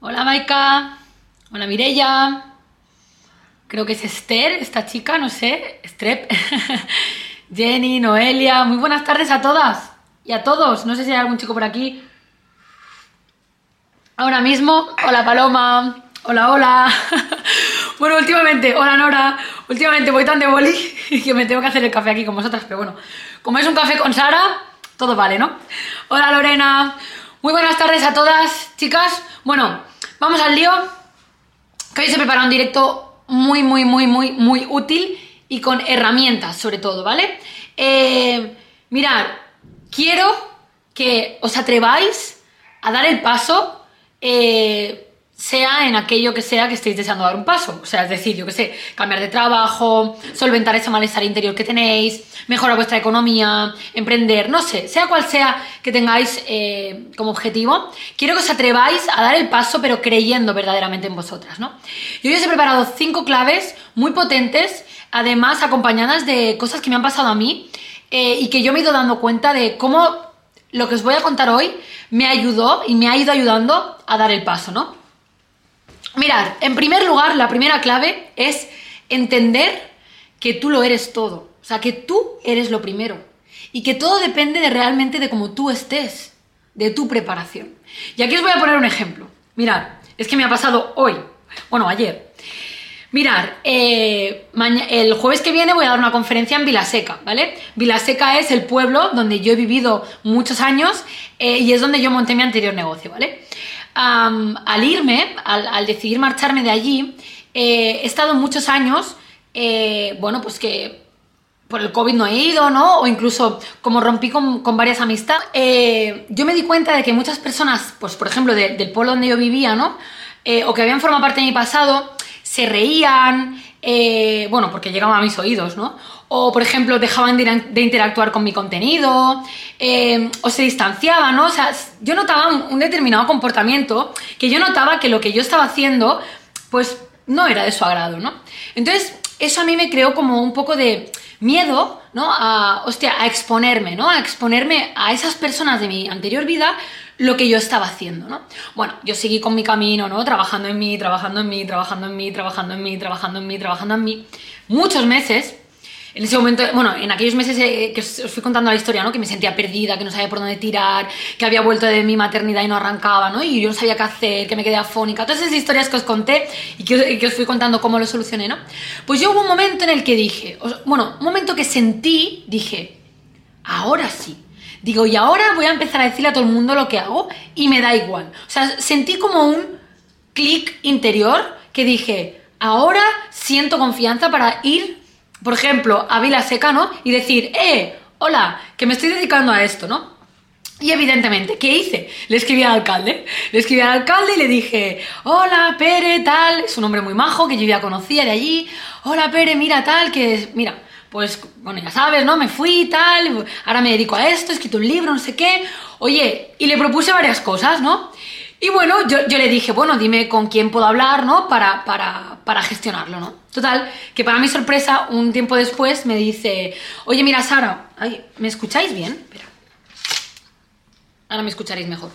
Hola Maika. Hola Mirella. Creo que es Esther, esta chica, no sé. Strep. Jenny, Noelia. Muy buenas tardes a todas y a todos. No sé si hay algún chico por aquí. Ahora mismo. Hola Paloma. Hola, hola. bueno, últimamente, hola Nora. Últimamente voy tan de boli que me tengo que hacer el café aquí con vosotras. Pero bueno, como es un café con Sara, todo vale, ¿no? Hola Lorena. Muy buenas tardes a todas, chicas. Bueno, vamos al lío. Que hoy se prepara un directo muy, muy, muy, muy, muy útil y con herramientas, sobre todo, ¿vale? Eh, mirad, quiero que os atreváis a dar el paso. Eh, sea en aquello que sea que estéis deseando dar un paso. O sea, es decir, yo que sé, cambiar de trabajo, solventar ese malestar interior que tenéis, mejorar vuestra economía, emprender, no sé, sea cual sea que tengáis eh, como objetivo, quiero que os atreváis a dar el paso, pero creyendo verdaderamente en vosotras, ¿no? Yo os he preparado cinco claves muy potentes, además acompañadas de cosas que me han pasado a mí eh, y que yo me he ido dando cuenta de cómo lo que os voy a contar hoy me ayudó y me ha ido ayudando a dar el paso, ¿no? Mirad, en primer lugar, la primera clave es entender que tú lo eres todo. O sea, que tú eres lo primero. Y que todo depende de realmente de cómo tú estés, de tu preparación. Y aquí os voy a poner un ejemplo. Mirad, es que me ha pasado hoy, bueno, ayer. Mirad, eh, el jueves que viene voy a dar una conferencia en Vilaseca, ¿vale? Vilaseca es el pueblo donde yo he vivido muchos años eh, y es donde yo monté mi anterior negocio, ¿vale? Al irme, al, decidir marcharme de allí, eh, he estado muchos años, eh, bueno, pues que por el COVID no he ido, ¿no? O incluso como rompí con, varias amistades, eh, yo me di cuenta de que muchas personas, pues por ejemplo, del pueblo donde yo vivía, ¿no? o que habían formado parte de mi pasado, se reían, bueno, porque llegaban a mis oídos, ¿no? O por ejemplo dejaban de, interactuar con mi contenido, eh, o se distanciaban, ¿no? O sea, yo notaba un, determinado comportamiento que yo notaba que lo que yo estaba haciendo, pues no era de su agrado, ¿no? Entonces, eso a mí me creó como un poco de miedo, ¿no? A, hostia, a exponerme, ¿no? A exponerme a esas personas de mi anterior vida lo que yo estaba haciendo, ¿no? Bueno, yo seguí con mi camino, ¿no? Trabajando en mí, trabajando en mí, trabajando en mí, trabajando en mí, trabajando en mí, trabajando en mí, muchos meses, en ese momento, bueno, en aquellos meses eh, que os fui contando la historia, ¿no? Que me sentía perdida, que no sabía por dónde tirar, que había vuelto de mi maternidad y no arrancaba, ¿no? Y yo no sabía qué hacer, que me quedé afónica. Todas esas historias que os conté y que, os fui contando cómo lo solucioné, ¿no? Pues yo hubo un momento en el que dije, bueno, un momento que sentí, dije, ahora sí. Digo, y ahora voy a empezar a decirle a todo el mundo lo que hago y me da igual. O sea, sentí como un clic interior que dije, ahora siento confianza para ir por ejemplo, a Vila Seca, ¿no? Y decir, eh, hola, que me estoy dedicando a esto, ¿no? Y evidentemente, ¿qué hice? Le escribí al alcalde. Le escribí al alcalde y le dije, hola, Pere, tal. Es un hombre muy majo que yo ya conocía de allí. Hola, Pere, mira, tal, que, mira, pues, bueno, ya sabes, ¿no? Me fui, tal. Ahora me dedico a esto, he escrito un libro, no sé qué. Oye, y le propuse varias cosas, ¿no? Y bueno, yo, le dije, bueno, dime con quién puedo hablar, ¿no? Para, para, para gestionarlo, ¿no? Total, que para mi sorpresa, un tiempo después me dice, oye, mira, Sara, ¿me escucháis bien? Espera. Ahora me escucharéis mejor.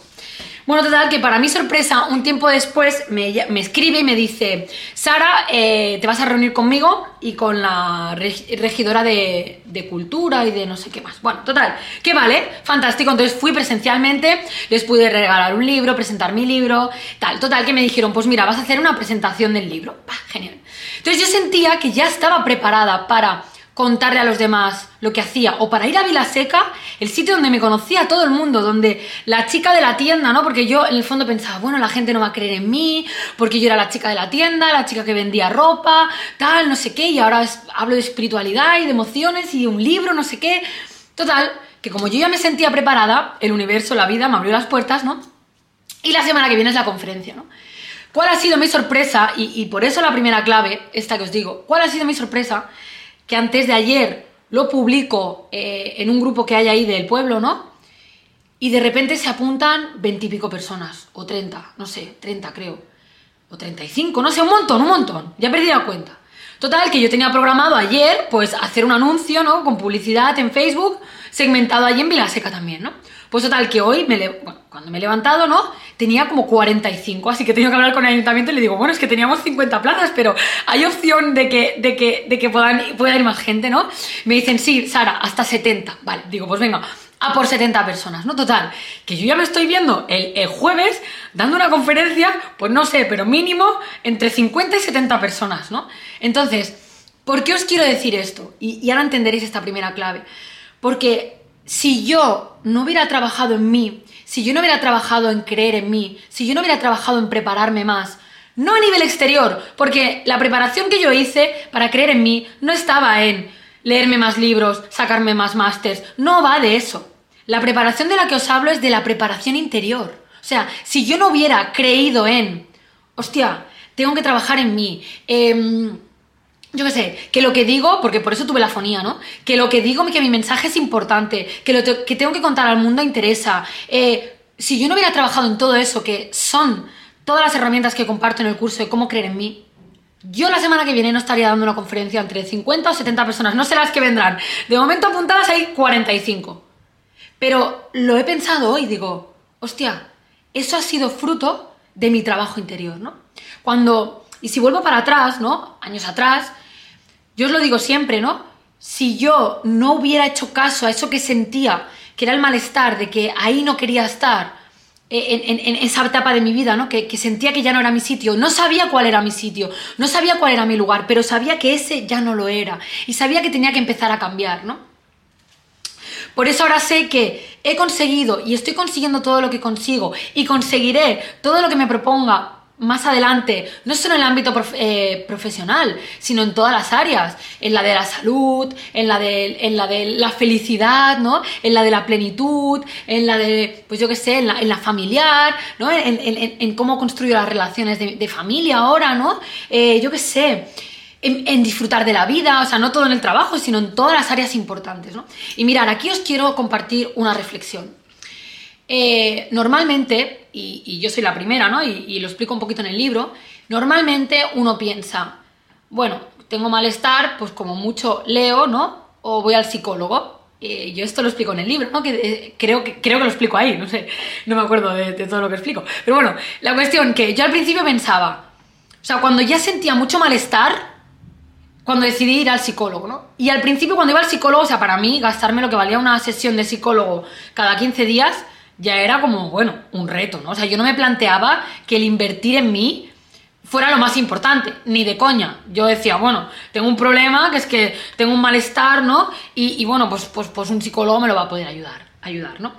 Bueno, total, que para mi sorpresa, un tiempo después me, escribe y me dice, Sara, eh, te vas a reunir conmigo y con la regidora de, cultura y de no sé qué más. Bueno, total, que vale, fantástico. Entonces fui presencialmente, les pude regalar un libro, presentar mi libro, tal. Total, que me dijeron, pues mira, vas a hacer una presentación del libro. genial. Entonces yo sentía que ya estaba preparada para contarle a los demás lo que hacía, o para ir a Vilaseca, el sitio donde me conocía todo el mundo, donde la chica de la tienda, ¿no? Porque yo en el fondo pensaba, bueno, la gente no va a creer en mí, porque yo era la chica de la tienda, la chica que vendía ropa, tal, no sé qué, y ahora hablo de espiritualidad y de emociones y de un libro, no sé qué. Total, que como yo ya me sentía preparada, el universo, la vida me abrió las puertas, ¿no? Y la semana que viene es la conferencia, ¿no? ¿Cuál ha sido mi sorpresa? Y, y por eso la primera clave, esta que os digo, ¿cuál ha sido mi sorpresa? Que antes de ayer lo publico eh, en un grupo que hay ahí del pueblo, ¿no? Y de repente se apuntan veintipico personas, o treinta, no sé, treinta creo, o treinta y cinco, no sé, un montón, un montón, ya perdí la cuenta. Total, que yo tenía programado ayer, pues, hacer un anuncio, ¿no? Con publicidad en Facebook, segmentado allí en Vilaseca también, ¿no? Pues total, que hoy, me cuando me he levantado, ¿no? Tenía como 45, así que he tenido que hablar con el ayuntamiento y le digo, bueno, es que teníamos 50 plazas, pero hay opción de que, de que, de que puedan, pueda ir más gente, ¿no? Me dicen, sí, Sara, hasta 70. Vale, digo, pues venga, a por 70 personas, ¿no? Total, que yo ya me estoy viendo el, jueves dando una conferencia, pues no sé, pero mínimo entre 50 y 70 personas, ¿no? Entonces, ¿por qué os quiero decir esto? Y ahora entenderéis esta primera clave. Porque si yo no hubiera trabajado en mí, si yo no hubiera trabajado en creer en mí, si yo no hubiera trabajado en prepararme más, no a nivel exterior, porque la preparación que yo hice para creer en mí no estaba en leerme más libros, sacarme más másters, no va de eso. La preparación de la que os hablo es de la preparación interior. O sea, si yo no hubiera creído en, hostia, tengo que trabajar en mí, em, yo qué sé, que lo que digo, porque por eso tuve la fonía, ¿no? Que lo que digo, que mi mensaje es importante, que lo que tengo que contar al mundo interesa. Eh, si yo no hubiera trabajado en todo eso, que son todas las herramientas que comparto en el curso de cómo creer en mí, yo la semana que viene no estaría dando una conferencia entre 50 o 70 personas, no sé las que vendrán. De momento apuntadas hay 45. Pero lo he pensado hoy, digo, hostia, eso ha sido fruto de mi trabajo interior, ¿no? Cuando, y si vuelvo para atrás, ¿no? Años atrás, yo os lo digo siempre, ¿no? Si yo no hubiera hecho caso a eso que sentía, que era el malestar, de que ahí no quería estar, eh, en, esa etapa de mi vida, ¿no? Que, que, sentía que ya no era mi sitio. No sabía cuál era mi sitio, no sabía cuál era mi lugar, pero sabía que ese ya no lo era. Y sabía que tenía que empezar a cambiar, ¿no? Por eso ahora sé que he conseguido y estoy consiguiendo todo lo que consigo y conseguiré todo lo que me proponga más adelante, no solo en el ámbito eh, profesional, sino en todas las áreas, en la de la salud, en la de, en la, de la felicidad, ¿no? En la de la plenitud, en la de, pues yo qué sé, en la, familiar, ¿no? En, cómo construyo las relaciones de, familia ahora, ¿no? Eh, yo qué sé en, disfrutar de la vida, o sea, no todo en el trabajo, sino en todas las áreas importantes, ¿no? Y mirar, aquí os quiero compartir una reflexión. Eh, normalmente, y, yo soy la primera, ¿no? Y, lo explico un poquito en el libro, normalmente uno piensa, bueno, tengo malestar, pues como mucho leo, ¿no? O voy al psicólogo. Eh, yo esto lo explico en el libro, ¿no? Que, eh, creo, que creo que lo explico ahí, no sé, no me acuerdo de, de todo lo que explico. Pero bueno, la cuestión que yo al principio pensaba, o sea, cuando ya sentía mucho malestar, cuando decidí ir al psicólogo, ¿no? Y al principio cuando iba al psicólogo, o sea, para mí gastarme lo que valía una sesión de psicólogo cada 15 días ya era como, bueno, un reto, ¿no? O sea, yo no me planteaba que el invertir en mí fuera lo más importante, ni de coña. Yo decía, bueno, tengo un problema, que es que tengo un malestar, ¿no? Y, y bueno, pues, pues, pues un psicólogo me lo va a poder ayudar, ayudar, ¿no?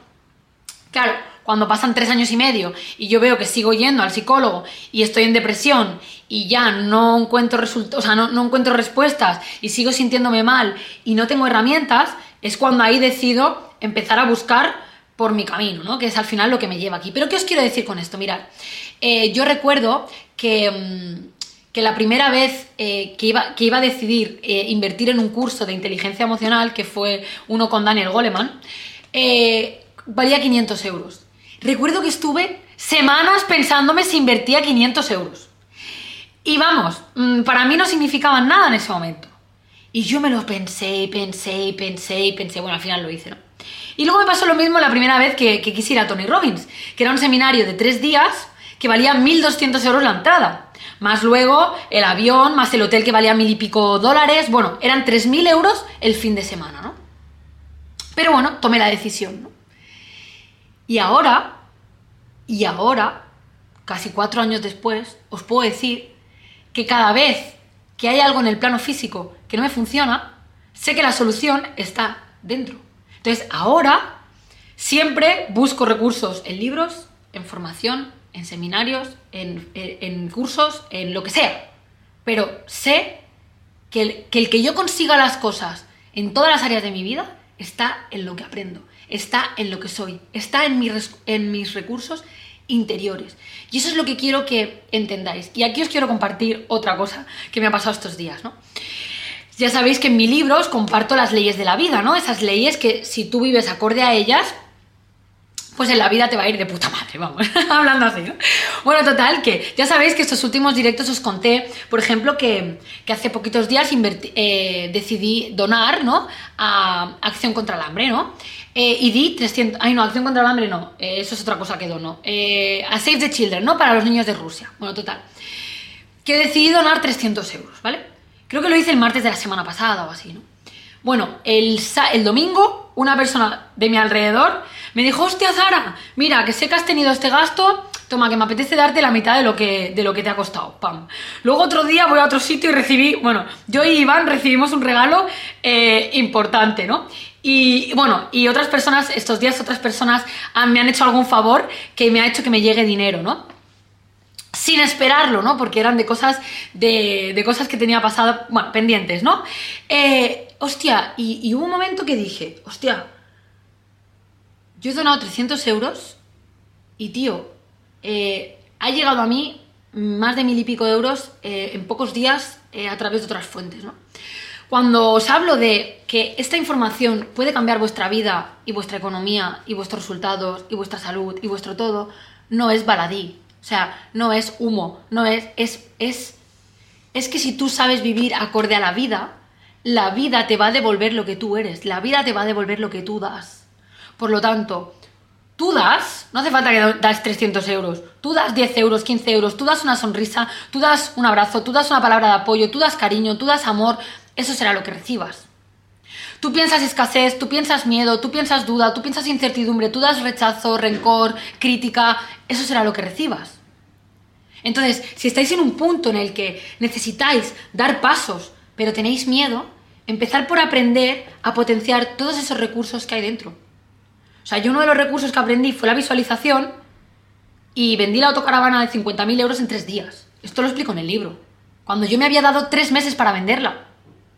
Claro, cuando pasan tres años y medio y yo veo que sigo yendo al psicólogo y estoy en depresión y ya no encuentro o sea, no, no, encuentro respuestas y sigo sintiéndome mal y no tengo herramientas, es cuando ahí decido empezar a buscar por mi camino, ¿no? Que es al final lo que me lleva aquí. Pero ¿qué os quiero decir con esto? Mirad, eh, yo recuerdo que, mm, que, la primera vez eh, que, iba, que iba a decidir eh, invertir en un curso de inteligencia emocional, que fue uno con Daniel Goleman, valía 500 euros. Recuerdo que estuve semanas pensándome si invertía 500 euros. Y vamos, mm, para mí no significaban nada en ese momento. Y yo me lo pensé y pensé y pensé y pensé, bueno, al final lo hice, ¿no? Y luego me pasó lo mismo la primera vez que, que quise ir a Tony Robbins, que era un seminario de tres días que valía 1.200 euros la entrada. Más luego el avión, más el hotel que valía mil y pico dólares. Bueno, eran 3.000 euros el fin de semana, ¿no? Pero bueno, tomé la decisión, ¿no? Y ahora, y ahora, casi cuatro años después, os puedo decir que cada vez que hay algo en el plano físico que no me funciona, sé que la solución está dentro. Entonces, ahora siempre busco recursos en libros, en formación, en seminarios, en, cursos, en lo que sea. Pero sé que el, que el que yo consiga las cosas en todas las áreas de mi vida está en lo que aprendo está en lo que soy, está en, en mis recursos interiores. Y eso es lo que quiero que entendáis. Y aquí os quiero compartir otra cosa que me ha pasado estos días, ¿no? Ya sabéis que en mi libro os comparto las leyes de la vida, ¿no? Esas leyes que si tú vives acorde a ellas, pues en la vida te va a ir de puta madre, vamos, hablando así, ¿no? Bueno, total, que ya sabéis que estos últimos directos os conté, por ejemplo, que, hace poquitos días eh, decidí donar, ¿no? A Acción contra el Hambre, ¿no? Eh, y di 300... Ay, no, Acción contra el Hambre no. Eh, eso es otra cosa que dono. A Save the Children, ¿no? Para los niños de Rusia. Bueno, total. Que decidí donar 300 euros, ¿vale? Creo que lo hice el martes de la semana pasada o así, ¿no? Bueno, el, el domingo una persona de mi alrededor me dijo, hostia Zara, mira, que sé que has tenido este gasto, toma, que me apetece darte la mitad de lo que, de lo que te ha costado, pam. Luego otro día voy a otro sitio y recibí, bueno, yo y Iván recibimos un regalo eh, importante, ¿no? Y bueno, y otras personas, estos días otras personas me han hecho algún favor que me ha hecho que me llegue dinero, ¿no? Sin esperarlo, ¿no? Porque eran de cosas, de, cosas que tenía pasado, pendientes, ¿no? Eh, hostia, y, hubo un momento que dije, hostia, yo he donado 300 euros y, tío, eh, ha llegado a mí más de mil y pico de euros eh, en pocos días a través de otras fuentes, ¿no? Cuando os hablo de que esta información puede cambiar vuestra vida y vuestra economía y vuestros resultados y vuestra salud y vuestro todo, no es baladí, o sea, no es humo, no es, es, es, es que si tú sabes vivir acorde a la vida, la vida te va a devolver lo que tú eres, la vida te va a devolver lo que tú das. Por lo tanto, tú das, no hace falta que das 300 euros, tú das 10 euros, 15 euros, tú das una sonrisa, tú das un abrazo, tú das una palabra de apoyo, tú das cariño, tú das amor, eso será lo que recibas. Tú piensas escasez, tú piensas miedo, tú piensas duda, tú piensas incertidumbre, tú das rechazo, rencor, crítica, eso será lo que recibas. Entonces, si estáis en un punto en el que necesitáis dar pasos, pero tenéis miedo, empezar por aprender a potenciar todos esos recursos que hay dentro. O sea, yo uno de los recursos que aprendí fue la visualización y vendí la autocaravana de 50.000 euros en tres días. Esto lo explico en el libro. Cuando yo me había dado tres meses para venderla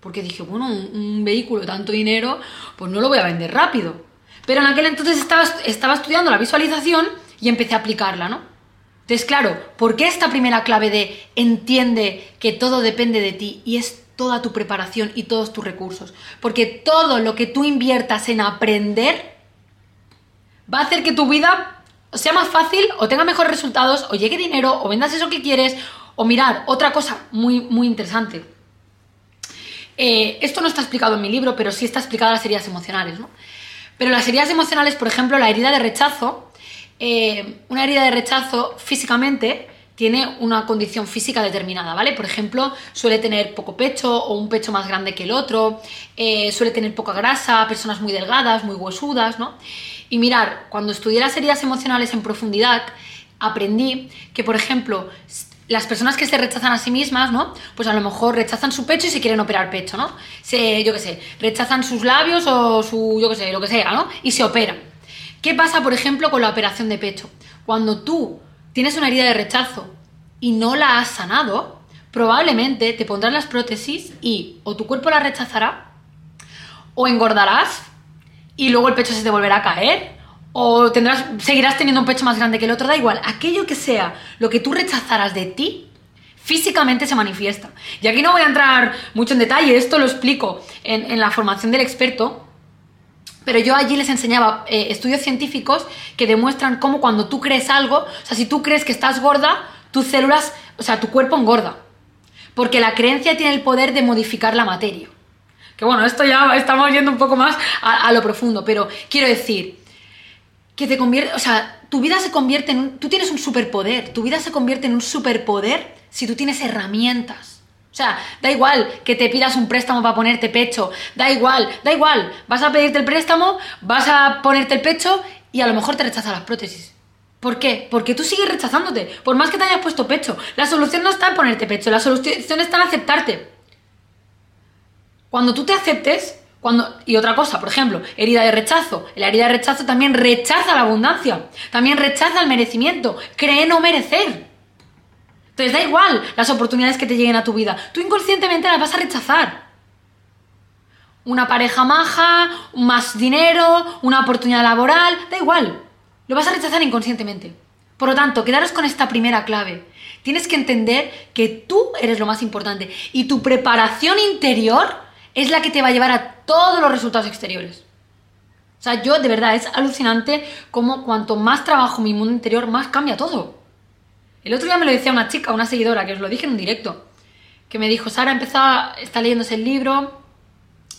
porque dije, bueno, un, vehículo de tanto dinero, pues no lo voy a vender rápido. Pero en aquel entonces estaba, estaba estudiando la visualización y empecé a aplicarla, ¿no? Entonces, claro, ¿por qué esta primera clave de entiende que todo depende de ti y es toda tu preparación y todos tus recursos? Porque todo lo que tú inviertas en aprender va a hacer que tu vida sea más fácil o tenga mejores resultados o llegue dinero o vendas eso que quieres o mirar, otra cosa muy, muy interesante eh, esto no está explicado en mi libro, pero sí está explicado las heridas emocionales, ¿no? Pero las heridas emocionales, por ejemplo, la herida de rechazo, eh, una herida de rechazo físicamente tiene una condición física determinada, ¿vale? Por ejemplo, suele tener poco pecho o un pecho más grande que el otro, eh, suele tener poca grasa, personas muy delgadas, muy huesudas, ¿no? Y mirar, cuando estudié las heridas emocionales en profundidad, aprendí que, por ejemplo, las personas que se rechazan a sí mismas, ¿no? Pues a lo mejor rechazan su pecho y se quieren operar pecho, ¿no? Yo qué sé, rechazan sus labios o su, yo qué sé, lo que sea, ¿no? Y se operan. ¿Qué pasa, por ejemplo, con la operación de pecho? Cuando tú tienes una herida de rechazo y no la has sanado, probablemente te pondrás las prótesis y o tu cuerpo la rechazará o engordarás y luego el pecho se te volverá a caer o tendrás, seguirás teniendo un pecho más grande que el otro, da igual, aquello que sea lo que tú rechazaras de ti, físicamente se manifiesta. Y aquí no voy a entrar mucho en detalle, esto lo explico en, la formación del experto, pero yo allí les enseñaba eh, estudios científicos que demuestran cómo cuando tú crees algo, o sea, si tú crees que estás gorda, tus células, o sea, tu cuerpo engorda. Porque la creencia tiene el poder de modificar la materia. Que bueno, esto ya estamos yendo un poco más a lo profundo, pero quiero decir, que te convierte, o sea, tu vida se convierte en un, tú tienes un superpoder, tu vida se convierte en un superpoder si tú tienes herramientas. O sea, da igual que te pidas un préstamo para ponerte pecho, da igual, da igual, vas a pedirte el préstamo, vas a ponerte el pecho y a lo mejor te rechazan las prótesis. ¿Por qué? Porque tú sigues rechazándote, por más que te hayas puesto pecho. La solución no está en ponerte pecho, la solución está en aceptarte. Cuando tú te aceptes, y otra cosa, por ejemplo, herida de rechazo. La herida de rechazo también rechaza la abundancia, también rechaza el merecimiento, cree no merecer. Entonces da igual las oportunidades que te lleguen a tu vida, tú inconscientemente las vas a rechazar. Una pareja maja, más dinero, una oportunidad laboral, da igual, lo vas a rechazar inconscientemente. Por lo tanto, quedaros con esta primera clave. Tienes que entender que tú eres lo más importante y tu preparación interior es la que te va a llevar a todos los resultados exteriores. O sea, yo de verdad es alucinante cómo cuanto más trabajo mi mundo interior, más cambia todo. El otro día me lo decía una chica, una seguidora, que os lo dije en un directo, que me dijo, Sara, empezado, leyendo leyéndose el libro,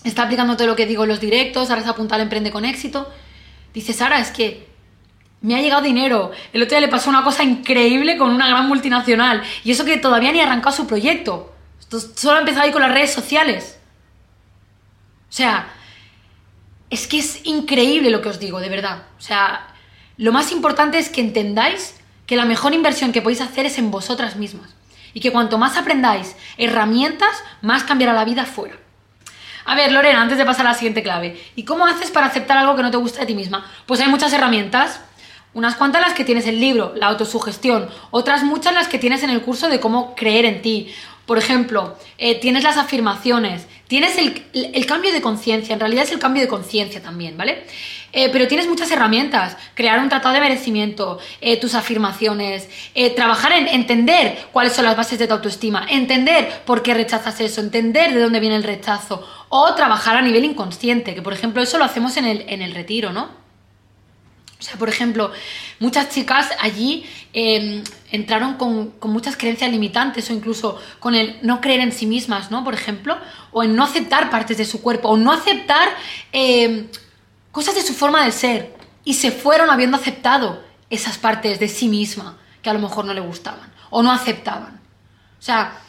está aplicando todo lo que digo en los directos, ahora se apunta al Emprende con éxito. Dice, Sara, es que me ha llegado dinero. El otro día le pasó una cosa increíble con una gran multinacional. Y eso que todavía ni ha arrancado su proyecto. Solo ha empezado ahí con las redes sociales. O sea, es que es increíble lo que os digo, de verdad. O sea, lo más importante es que entendáis que la mejor inversión que podéis hacer es en vosotras mismas. Y que cuanto más aprendáis herramientas, más cambiará la vida fuera. A ver, Lorena, antes de pasar a la siguiente clave, ¿y cómo haces para aceptar algo que no te gusta de ti misma? Pues hay muchas herramientas. Unas cuantas las que tienes en el libro, la autosugestión, otras muchas las que tienes en el curso de cómo creer en ti. Por ejemplo, eh, tienes las afirmaciones, tienes el, cambio de conciencia, en realidad es el cambio de conciencia también, ¿vale? Eh, pero tienes muchas herramientas, crear un tratado de merecimiento, eh, tus afirmaciones, trabajar en entender cuáles son las bases de tu autoestima, entender por qué rechazas eso, entender de dónde viene el rechazo, o trabajar a nivel inconsciente, que por ejemplo eso lo hacemos en el, en el retiro, ¿no? O sea, por ejemplo, muchas chicas allí em, entraron con, muchas creencias limitantes o incluso con el no creer en sí mismas, ¿no? Por ejemplo, o en no aceptar partes de su cuerpo, o no aceptar em, cosas de su forma de ser. Y se fueron habiendo aceptado esas partes de sí misma que a lo mejor no le gustaban o no aceptaban. O sea,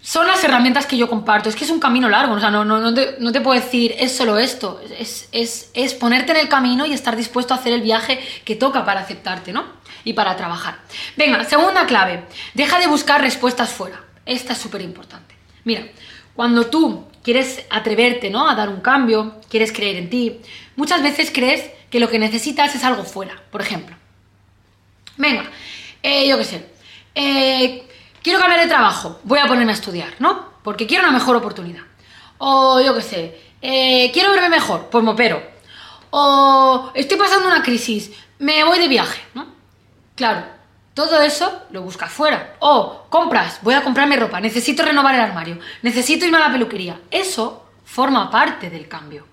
son las herramientas que yo comparto. Es que es un camino largo, o sea, no, no, te, puedo decir es solo esto. Es, es, ponerte en el camino y estar dispuesto a hacer el viaje que toca para aceptarte, ¿no? Y para trabajar. Venga, segunda clave. Deja de buscar respuestas fuera. Esta es súper importante. Mira, cuando tú quieres atreverte, ¿no? A dar un cambio, quieres creer en ti, muchas veces crees que lo que necesitas es algo fuera. Por ejemplo, venga, eh, yo qué sé. Eh, quiero cambiar de trabajo, voy a ponerme a estudiar, ¿no? Porque quiero una mejor oportunidad. O yo qué sé, eh, quiero verme mejor, pues me opero. O estoy pasando una crisis, me voy de viaje, ¿no? Claro, todo eso lo buscas fuera. O compras, voy a comprarme ropa, necesito renovar el armario, necesito irme a la peluquería. Eso forma parte del cambio.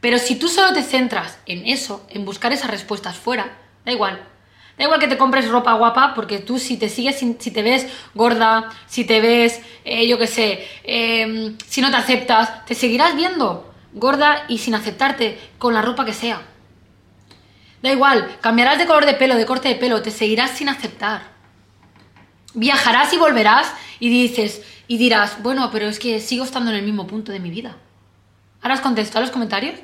Pero si tú solo te centras en eso, en buscar esas respuestas fuera, da igual, Da igual que te compres ropa guapa, porque tú si te sigues, si te ves gorda, si te ves, eh, yo qué sé, em, si no te aceptas, te seguirás viendo gorda y sin aceptarte con la ropa que sea. Da igual, cambiarás de color de pelo, de corte de pelo, te seguirás sin aceptar. Viajarás y volverás y dices, y dirás, bueno, pero es que sigo estando en el mismo punto de mi vida. ¿Ahora os contesto a los comentarios?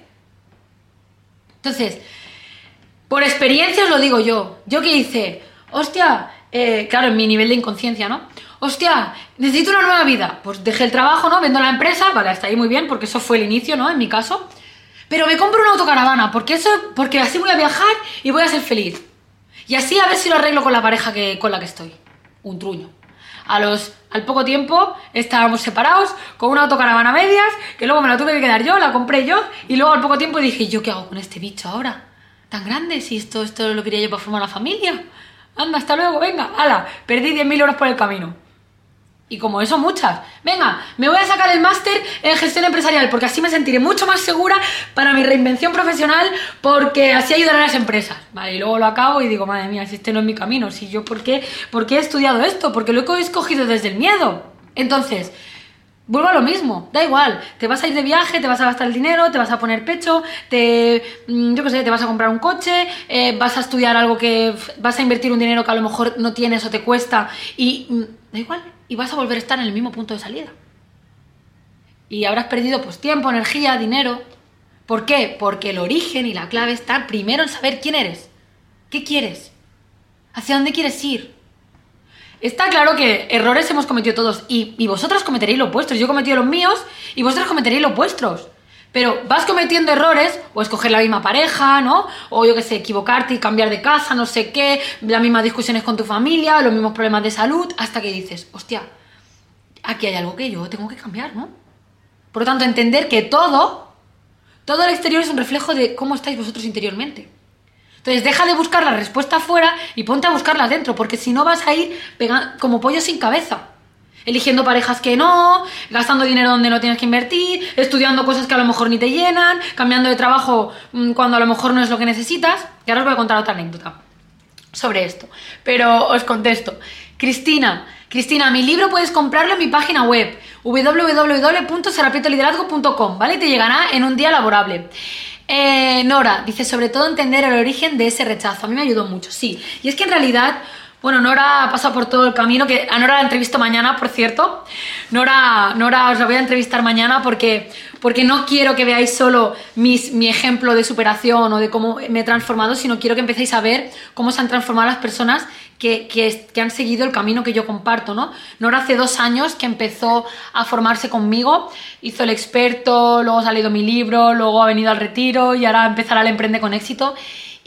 Entonces, por experiencia os lo digo yo. Yo que hice, hostia, eh, claro, en mi nivel de inconsciencia, ¿no? Hostia, necesito una nueva vida. Pues dejé el trabajo, ¿no? Vendo la empresa, vale, hasta ahí muy bien, porque eso fue el inicio, ¿no? En mi caso. Pero me compro una autocaravana, porque eso, porque así voy a viajar y voy a ser feliz. Y así a ver si lo arreglo con la pareja que, con la que estoy. Un truño. A los, al poco tiempo estábamos separados con una autocaravana medias, que luego me la tuve que quedar yo, la compré yo, y luego al poco tiempo dije, ¿yo qué hago con este bicho ahora? tan grande si esto, esto lo quería yo para formar una familia. Anda, hasta luego, venga, ala, perdí 10.000 euros por el camino. Y como eso, muchas. Venga, me voy a sacar el máster en gestión empresarial porque así me sentiré mucho más segura para mi reinvención profesional porque así ayudaré a las empresas. Vale, y luego lo acabo y digo, madre mía, si este no es mi camino, si yo, ¿por qué, ¿por qué he estudiado esto? Porque lo he escogido desde el miedo. Entonces, Vuelvo a lo mismo, da igual, te vas a ir de viaje, te vas a gastar el dinero, te vas a poner pecho, te, mm, yo qué sé, te vas a comprar un coche, eh, vas a estudiar algo que vas a invertir un dinero que a lo mejor no tienes o te cuesta y mm, da igual, y vas a volver a estar en el mismo punto de salida. Y habrás perdido pues tiempo, energía, dinero. ¿Por qué? Porque el origen y la clave está primero en saber quién eres, qué quieres, hacia dónde quieres ir. Está claro que errores hemos cometido todos y, vosotras cometeréis los vuestros. Yo he cometido los míos y vosotras cometeréis los vuestros. Pero vas cometiendo errores, o escoger la misma pareja, ¿no? O yo qué sé, equivocarte y cambiar de casa, no sé qué, las mismas discusiones con tu familia, los mismos problemas de salud, hasta que dices, hostia, aquí hay algo que yo tengo que cambiar, ¿no? Por lo tanto, entender que todo, todo el exterior es un reflejo de cómo estáis vosotros interiormente. Entonces deja de buscar la respuesta afuera y ponte a buscarla dentro, porque si no vas a ir como pollo sin cabeza. Eligiendo parejas que no, gastando dinero donde no tienes que invertir, estudiando cosas que a lo mejor ni te llenan, cambiando de trabajo mm, cuando a lo mejor no es lo que necesitas. Y ahora os voy a contar otra anécdota sobre esto. Pero os contesto. Cristina, Cristina, mi libro puedes comprarlo en mi página web www.serapietoliderazgo.com, ¿vale? Te llegará en un día laborable. Eh, Nora dice, sobre todo entender el origen de ese rechazo. A mí me ayudó mucho, sí. Y es que en realidad bueno, Nora ha pasado por todo el camino, que a Nora la entrevisto mañana, por cierto. Nora, Nora os la voy a entrevistar mañana porque, porque no quiero que veáis solo mis, mi ejemplo de superación o de cómo me he transformado, sino quiero que empecéis a ver cómo se han transformado las personas que, que, que, han seguido el camino que yo comparto, ¿no? Nora hace dos años que empezó a formarse conmigo, hizo el experto, luego ha salido mi libro, luego ha venido al retiro y ahora empezará el Emprende con éxito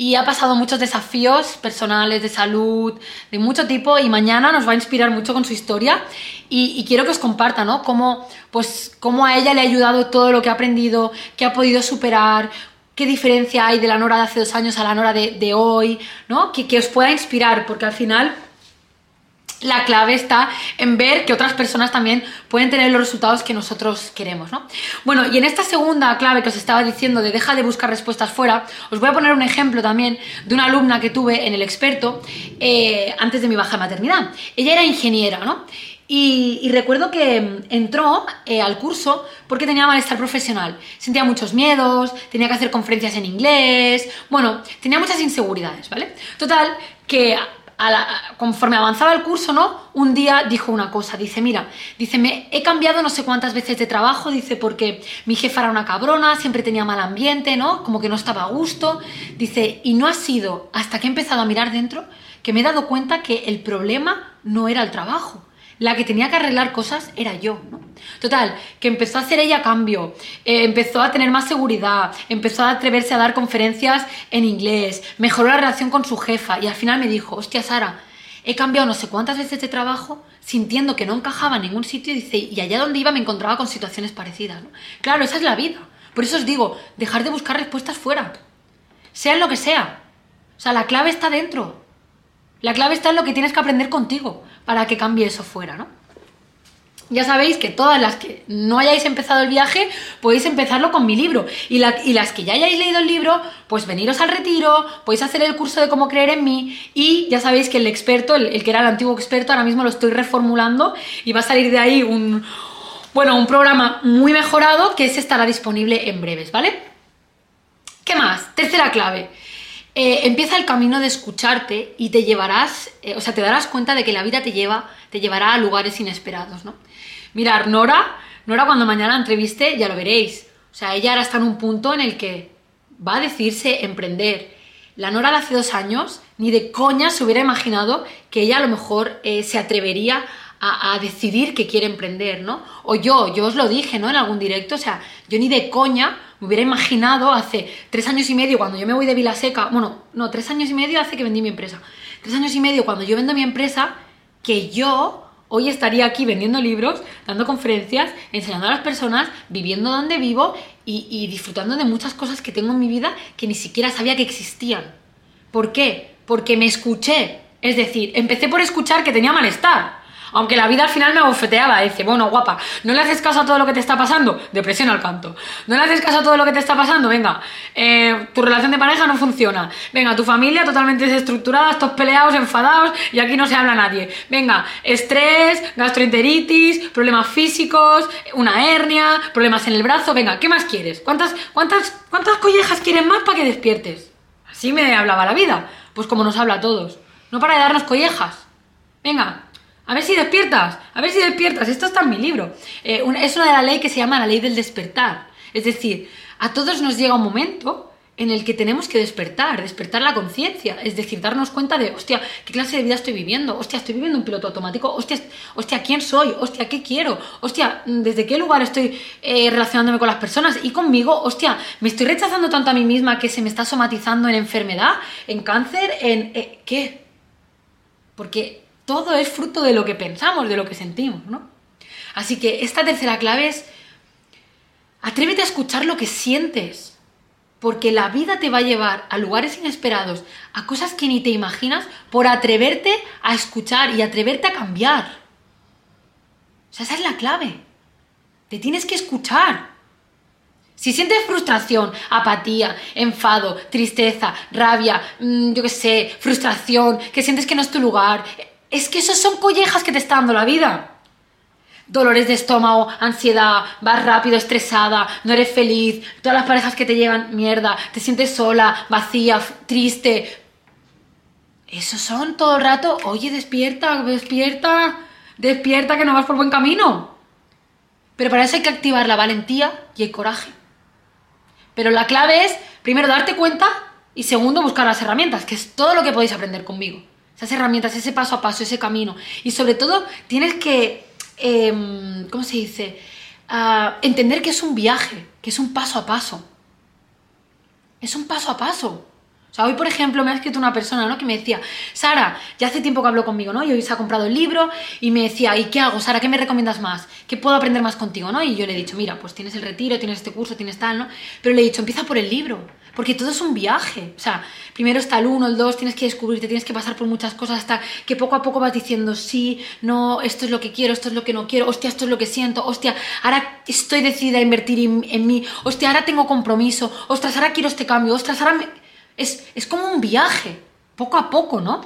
y ha pasado muchos desafíos personales, de salud, de mucho tipo y mañana nos va a inspirar mucho con su historia y, quiero que os comparta, ¿no? Cómo, pues, cómo a ella le ha ayudado todo lo que ha aprendido, que ha podido superar, qué diferencia hay de la Nora de hace dos años a la Nora de, hoy, ¿no? Que os pueda inspirar porque al final la clave está en ver que otras personas también pueden tener los resultados que nosotros queremos, ¿no? Bueno, y en esta segunda clave que os estaba diciendo de deja de buscar respuestas fuera, os voy a poner un ejemplo también de una alumna que tuve en el experto eh, antes de mi baja maternidad. Ella era ingeniera, ¿no? Y, recuerdo que entró eh, al curso porque tenía malestar profesional. Sentía muchos miedos, tenía que hacer conferencias en inglés, bueno, tenía muchas inseguridades, ¿vale? Total, que conforme avanzaba el curso, ¿no? Un día dijo una cosa, dice, mira, dice, me he cambiado no sé cuántas veces de trabajo, dice, porque mi jefa era una cabrona, siempre tenía mal ambiente, ¿no? Como que no estaba a gusto, dice, y no ha sido hasta que he empezado a mirar dentro que me he dado cuenta que el problema no era el trabajo, la que tenía que arreglar cosas era yo, ¿no? Total, que empezó a hacer ella cambio, eh, empezó a tener más seguridad, empezó a atreverse a dar conferencias en inglés, mejoró la relación con su jefa y al final me dijo, hostia Sara, he cambiado no sé cuántas veces de trabajo sintiendo que no encajaba en ningún sitio y allá donde iba me encontraba con situaciones parecidas, ¿no? Claro, esa es la vida. Por eso os digo, dejar de buscar respuestas fuera, sea lo que sea. O sea, la clave está dentro. La clave está en lo que tienes que aprender contigo para que cambie eso fuera, ¿no? Ya sabéis que todas las que no hayáis empezado el viaje, podéis empezarlo con mi libro. Y, las que ya hayáis leído el libro, pues veniros al retiro, podéis hacer el curso de cómo creer en mí. Y ya sabéis que el experto, el, que era el antiguo experto, ahora mismo lo estoy reformulando y va a salir de ahí un, bueno, un programa muy mejorado que ese estará disponible en breves, ¿vale? ¿Qué más? Tercera clave. Eh, empieza el camino de escucharte y te llevarás, eh, o sea, te darás cuenta de que la vida te lleva, te llevará a lugares inesperados, ¿no? Mirar, Nora, Nora cuando mañana entreviste, ya lo veréis. O sea, ella ahora está en un punto en el que va a decirse emprender. La Nora de hace dos años ni de coña se hubiera imaginado que ella a lo mejor eh, se atrevería a, decidir que quiere emprender, ¿no? O yo, yo os lo dije, ¿no? En algún directo, o sea, yo ni de coña me hubiera imaginado hace tres años y medio, cuando yo me voy de Vilaseca, bueno, no, tres años y medio hace que vendí mi empresa. Tres años y medio cuando yo vendo mi empresa, que yo hoy estaría aquí vendiendo libros, dando conferencias, enseñando a las personas, viviendo donde vivo y, y disfrutando de muchas cosas que tengo en mi vida que ni siquiera sabía que existían. ¿Por qué? Porque me escuché. Es decir, empecé por escuchar que tenía malestar. Aunque la vida al final me abofeteaba, dice, bueno, guapa, no le haces caso a todo lo que te está pasando, depresión al canto. No le haces caso a todo lo que te está pasando, venga, eh, tu relación de pareja no funciona. Venga, tu familia totalmente desestructurada, estos peleados, enfadados y aquí no se habla nadie. Venga, estrés, gastroenteritis, problemas físicos, una hernia, problemas en el brazo, venga, ¿qué más quieres? ¿Cuántas, cuántas, cuántas collejas quieres más para que despiertes? Así me hablaba la vida, pues como nos habla a todos. No para de darnos collejas. Venga, a ver si despiertas, a ver si despiertas. Esto está en mi libro. Eh, es una de la ley que se llama la ley del despertar. Es decir, a todos nos llega un momento en el que tenemos que despertar, despertar la conciencia, es decir, darnos cuenta de, hostia, ¿qué clase de vida estoy viviendo? Hostia, estoy viviendo un piloto automático, hostia, hostia ¿quién soy? Hostia, ¿qué quiero? Hostia, ¿desde qué lugar estoy eh, relacionándome con las personas? Y conmigo, hostia, ¿me estoy rechazando tanto a mí misma que se me está somatizando en enfermedad, en cáncer, en... Eh, ¿Qué? Porque todo es fruto de lo que pensamos, de lo que sentimos, ¿no? Así que esta tercera clave es atrévete a escuchar lo que sientes, porque la vida te va a llevar a lugares inesperados, a cosas que ni te imaginas, por atreverte a escuchar y atreverte a cambiar. O sea, esa es la clave. Te tienes que escuchar. Si sientes frustración, apatía, enfado, tristeza, rabia, mm, yo qué sé, frustración, que sientes que no es tu lugar, es que esas son collejas que te está dando la vida. dolores de estómago, ansiedad, vas rápido, estresada, no eres feliz, todas las parejas que te llevan, mierda, te sientes sola, vacía, triste. Esos son todo el rato, oye, despierta, despierta, despierta que no vas por buen camino. Pero para eso hay que activar la valentía y el coraje. Pero la clave es, primero, darte cuenta y segundo, buscar las herramientas, que es todo lo que podéis aprender conmigo. Esas herramientas, ese paso a paso, ese camino. Y sobre todo, tienes que, em, ¿cómo se dice? Ah, entender que es un viaje, que es un paso a paso. Es un paso a paso. O sea, hoy, por ejemplo, me ha escrito una persona, ¿no? Que me decía, Sara, ya hace tiempo que habló conmigo, ¿no? Y hoy se ha comprado el libro y me decía, ¿y qué hago, Sara? ¿Qué me recomiendas más? ¿Qué puedo aprender más contigo, no? Y yo le he dicho, mira, pues tienes el retiro, tienes este curso, tienes tal, ¿no? Pero le he dicho, empieza por el libro, porque todo es un viaje. O sea, primero está el uno, el dos, tienes que descubrirte, tienes que pasar por muchas cosas hasta que poco a poco vas diciendo, sí, no, esto es lo que quiero, esto es lo que no quiero, hostia, esto es lo que siento, hostia, ahora estoy decidida a invertir en, en mí, hostia, ahora tengo compromiso, ostras, ahora quiero este cambio, ostras, ahora me es, como un viaje, poco a poco, ¿no?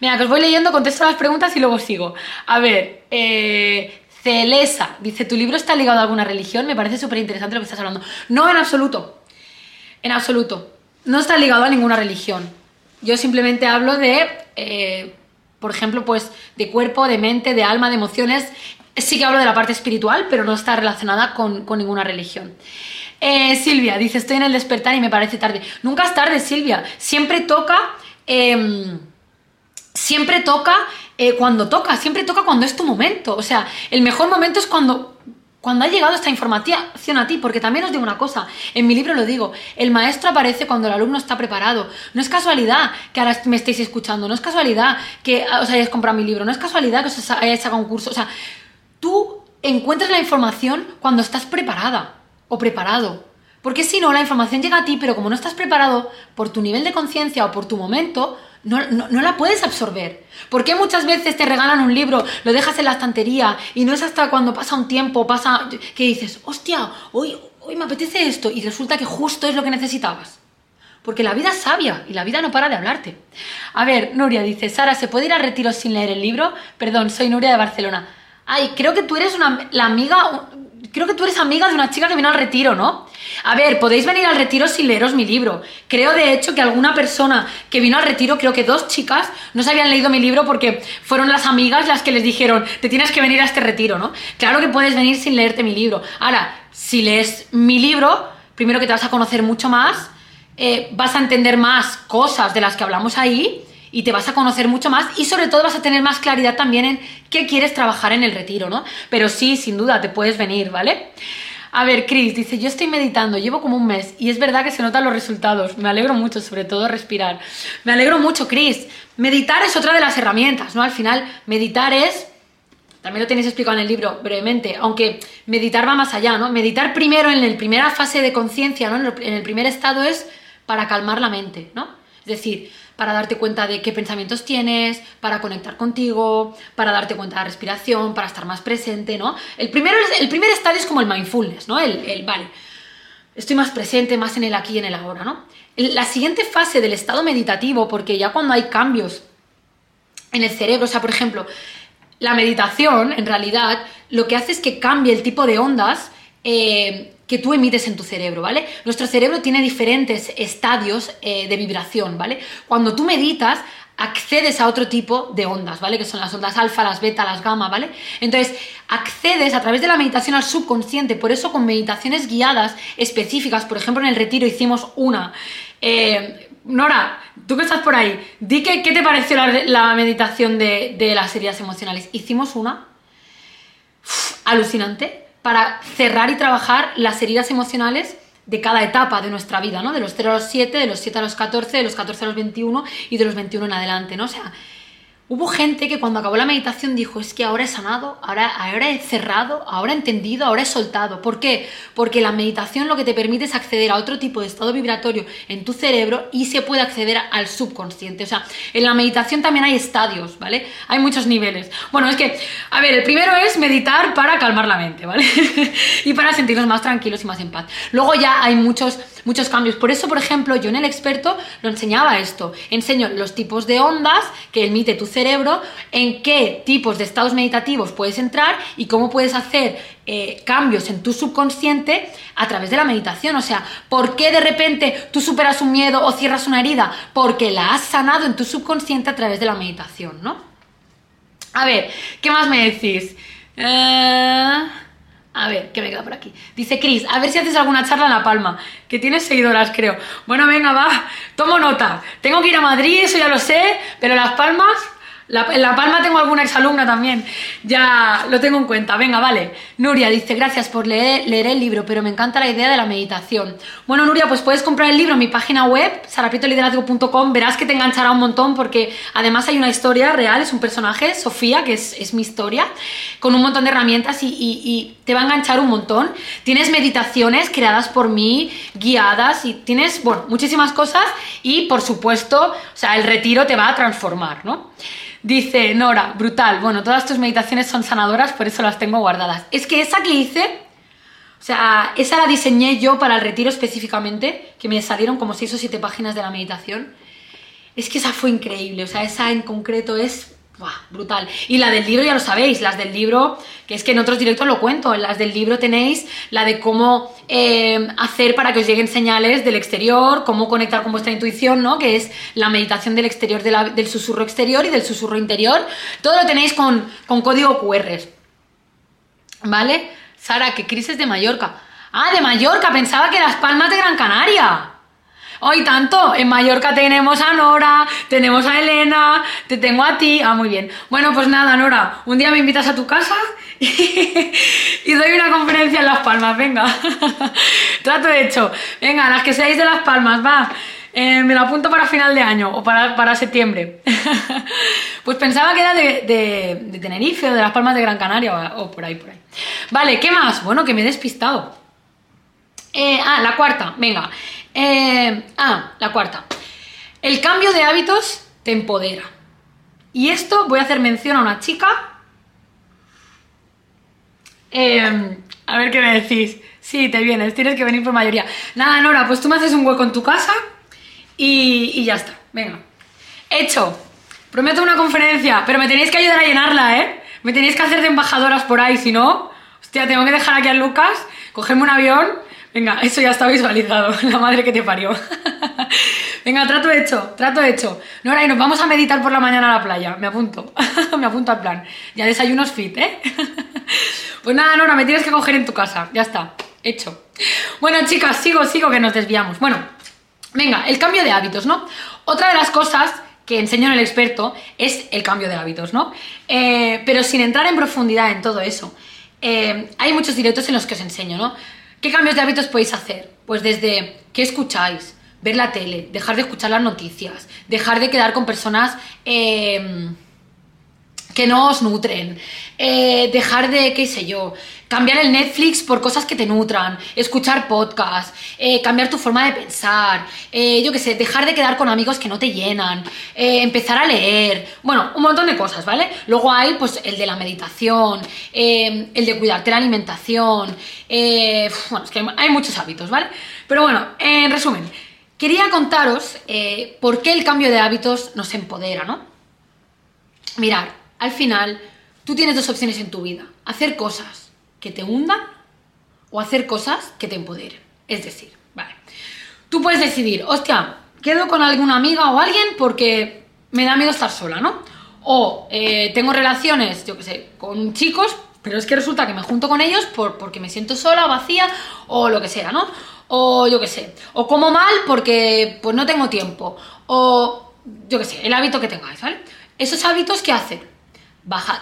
Mira, que os voy leyendo, contesto las preguntas y luego sigo. A ver, eh, Celesa dice, ¿tu libro está ligado a alguna religión? Me parece súper interesante lo que estás hablando. No, en absoluto. En absoluto. No está ligado a ninguna religión. Yo simplemente hablo de, eh, por ejemplo, pues de cuerpo, de mente, de alma, de emociones. Sí que hablo de la parte espiritual, pero no está relacionada con, con ninguna religión. Eh, Silvia dice, estoy en el despertar y me parece tarde. Nunca es tarde, Silvia. Siempre toca... Em, siempre toca eh, cuando toca, siempre toca cuando es tu momento. O sea, el mejor momento es cuando, cuando ha llegado esta información a ti, porque también os digo una cosa, en mi libro lo digo, el maestro aparece cuando el alumno está preparado. No es casualidad que ahora me estéis escuchando, no es casualidad que os hayáis comprado mi libro, no es casualidad que os hayáis sacado un curso. O sea, tú encuentras la información cuando estás preparada o preparado. Porque si no, la información llega a ti, pero como no estás preparado por tu nivel de conciencia o por tu momento, no, la puedes absorber. ¿Por qué muchas veces te regalan un libro, lo dejas en la estantería y no es hasta cuando pasa un tiempo, pasa que dices, hostia, hoy, hoy me apetece esto y resulta que justo es lo que necesitabas? Porque la vida es sabia y la vida no para de hablarte. A ver, Nuria dice, Sara, ¿se puede ir a retiro sin leer el libro? Perdón, soy Nuria de Barcelona. Ay, creo que tú eres una, la amiga, creo que tú eres amiga de una chica que vino al retiro, ¿no? A ver, podéis venir al retiro sin leeros mi libro. Creo de hecho que alguna persona que vino al retiro, creo que dos chicas, no se habían leído mi libro porque fueron las amigas las que les dijeron, te tienes que venir a este retiro, ¿no? Claro que puedes venir sin leerte mi libro. Ahora, si lees mi libro, primero que te vas a conocer mucho más, eh, vas a entender más cosas de las que hablamos ahí y te vas a conocer mucho más y sobre todo vas a tener más claridad también en qué quieres trabajar en el retiro, ¿no? Pero sí, sin duda, te puedes venir, ¿vale? A ver, Chris dice, yo estoy meditando, llevo como un mes y es verdad que se notan los resultados. Me alegro mucho, sobre todo respirar. Me alegro mucho, Chris. Meditar es otra de las herramientas, ¿no? Al final, meditar es... También lo tenéis explicado en el libro brevemente, aunque meditar va más allá, ¿no? Meditar primero en la primera fase de conciencia, ¿no? En el primer estado es para calmar la mente, ¿no? Es decir, para darte cuenta de qué pensamientos tienes, para conectar contigo, para darte cuenta de la respiración, para estar más presente, ¿no? El, primero, el primer estadio es como el mindfulness, ¿no? El, el, vale, estoy más presente, más en el aquí y en el ahora, ¿no? La siguiente fase del estado meditativo, porque ya cuando hay cambios en el cerebro, o sea, por ejemplo, la meditación, en realidad, lo que hace es que cambie el tipo de ondas eh, que tú emites en tu cerebro, ¿vale? Nuestro cerebro tiene diferentes estadios eh, de vibración, ¿vale? Cuando tú meditas, accedes a otro tipo de ondas, ¿vale? Que son las ondas alfa, las beta, las gamma, ¿vale? Entonces, accedes a través de la meditación al subconsciente, por eso con meditaciones guiadas específicas, por ejemplo, en el retiro hicimos una. Eh, Nora, tú que estás por ahí, di que, qué te pareció la, meditación de, las heridas emocionales. Hicimos una alucinante para cerrar y trabajar las heridas emocionales de cada etapa de nuestra vida, ¿no? De los 0 a los 7, de los 7 a los 14, de los 14 a los 21 y de los 21 en adelante, ¿no? O sea, Hubo gente que cuando acabó la meditación dijo, es que ahora he sanado, ahora, ahora he cerrado, ahora he entendido, ahora he soltado. ¿Por qué? Porque la meditación lo que te permite es acceder a otro tipo de estado vibratorio en tu cerebro y se puede acceder al subconsciente. O sea, en la meditación también hay estadios, ¿vale? Hay muchos niveles. Bueno, es que, a ver, el primero es meditar para calmar la mente, ¿vale? y para sentirnos más tranquilos y más en paz. Luego ya hay muchos muchos cambios. Por eso, por ejemplo, yo en el experto lo enseñaba esto. Enseño los tipos de ondas que emite tu cerebro, en qué tipos de estados meditativos puedes entrar y cómo puedes hacer eh, cambios en tu subconsciente a través de la meditación. O sea, ¿por qué de repente tú superas un miedo o cierras una herida? Porque la has sanado en tu subconsciente a través de la meditación, ¿no? A ver, ¿qué más me decís? Eh, a ver, ¿qué me queda por aquí? Dice Chris, a ver si haces alguna charla en La Palma, que tienes seguidoras, creo. Bueno, venga, va, tomo nota. Tengo que ir a Madrid, eso ya lo sé, pero Las Palmas en La Palma tengo alguna exalumna también, ya lo tengo en cuenta. Venga, vale. Nuria dice, gracias por leer, el libro, pero me encanta la idea de la meditación. Bueno, Nuria, pues puedes comprar el libro en mi página web, sarapitoliderazgo.com, verás que te enganchará un montón porque además hay una historia real, es un personaje, Sofía, que es, mi historia, con un montón de herramientas y, y te va a enganchar un montón. Tienes meditaciones creadas por mí, guiadas, y tienes, bueno, muchísimas cosas y por supuesto, o sea, el retiro te va a transformar, ¿no? Dice Nora, brutal. Bueno, todas tus meditaciones son sanadoras, por eso las tengo guardadas. Es que esa que hice, o sea, esa la diseñé yo para el retiro específicamente, que me salieron como 6 o 7 páginas de la meditación. Es que esa fue increíble, o sea, esa en concreto es brutal. Y la del libro ya lo sabéis, las del libro, que es que en otros directos lo cuento, en las del libro tenéis la de cómo eh, hacer para que os lleguen señales del exterior, cómo conectar con vuestra intuición, ¿no? Que es la meditación del exterior, del susurro exterior y del susurro interior. Todo lo tenéis con, con código QR. ¿Vale? Sara, que crisis de Mallorca. Ah, de Mallorca, pensaba que Las Palmas de Gran Canaria. Hoy tanto, en Mallorca tenemos a Nora, tenemos a Elena, te tengo a ti. Ah, muy bien. Bueno, pues nada, Nora, un día me invitas a tu casa y, doy una conferencia en Las Palmas, venga. Trato hecho. Venga, las que seáis de Las Palmas, va. Eh, me lo apunto para final de año o para, septiembre. pues pensaba que era de, Tenerife o de Las Palmas de Gran Canaria o, por ahí, por ahí. Vale, ¿qué más? Bueno, que me he despistado. Eh, ah, la cuarta, venga. Eh, ah, la cuarta. El cambio de hábitos te empodera. Y esto voy a hacer mención a una chica. Eh, a ver qué me decís. Sí, te vienes, tienes que venir por mayoría. Nada, Nora, pues tú me haces un hueco en tu casa y, y ya está. Venga. Hecho. Prometo una conferencia, pero me tenéis que ayudar a llenarla, ¿eh? Me tenéis que hacer de embajadoras por ahí, si no... Hostia, tengo que dejar aquí a Lucas, cogerme un avión Venga, eso ya está visualizado, la madre que te parió. Venga, trato hecho, trato hecho. Nora, y nos vamos a meditar por la mañana a la playa. Me apunto, me apunto al plan. Ya desayunos fit, ¿eh? pues nada, Nora, me tienes que coger en tu casa. Ya está, hecho. Bueno, chicas, sigo, sigo, que nos desviamos. Bueno, venga, el cambio de hábitos, ¿no? Otra de las cosas que enseño en el experto es el cambio de hábitos, ¿no? Eh, pero sin entrar en profundidad en todo eso. Eh, hay muchos directos en los que os enseño, ¿no? ¿Qué cambios de hábitos podéis hacer? Pues desde qué escucháis, ver la tele, dejar de escuchar las noticias, dejar de quedar con personas eh, que no os nutren, eh, dejar de, qué sé yo, cambiar el Netflix por cosas que te nutran, escuchar podcasts, eh, cambiar tu forma de pensar, eh, yo qué sé, dejar de quedar con amigos que no te llenan, empezar a leer, bueno, un montón de cosas, ¿vale? Luego hay pues el de la meditación, el de cuidarte la alimentación, bueno, es que hay muchos hábitos, ¿vale? Pero bueno, en resumen, quería contaros por qué el cambio de hábitos nos empodera, ¿no? Mirar, al final, tú tienes dos opciones en tu vida. Hacer cosas que te hundan o hacer cosas que te empoderen. Es decir, vale. Tú puedes decidir, hostia, quedo con alguna amiga o alguien porque me da miedo estar sola, ¿no? O eh, tengo relaciones, yo qué sé, con chicos, pero es que resulta que me junto con ellos por, porque me siento sola, vacía o lo que sea, ¿no? O yo qué sé, o como mal porque pues no tengo tiempo, o yo qué sé, el hábito que tengáis, ¿vale? Esos hábitos, ¿qué hacen?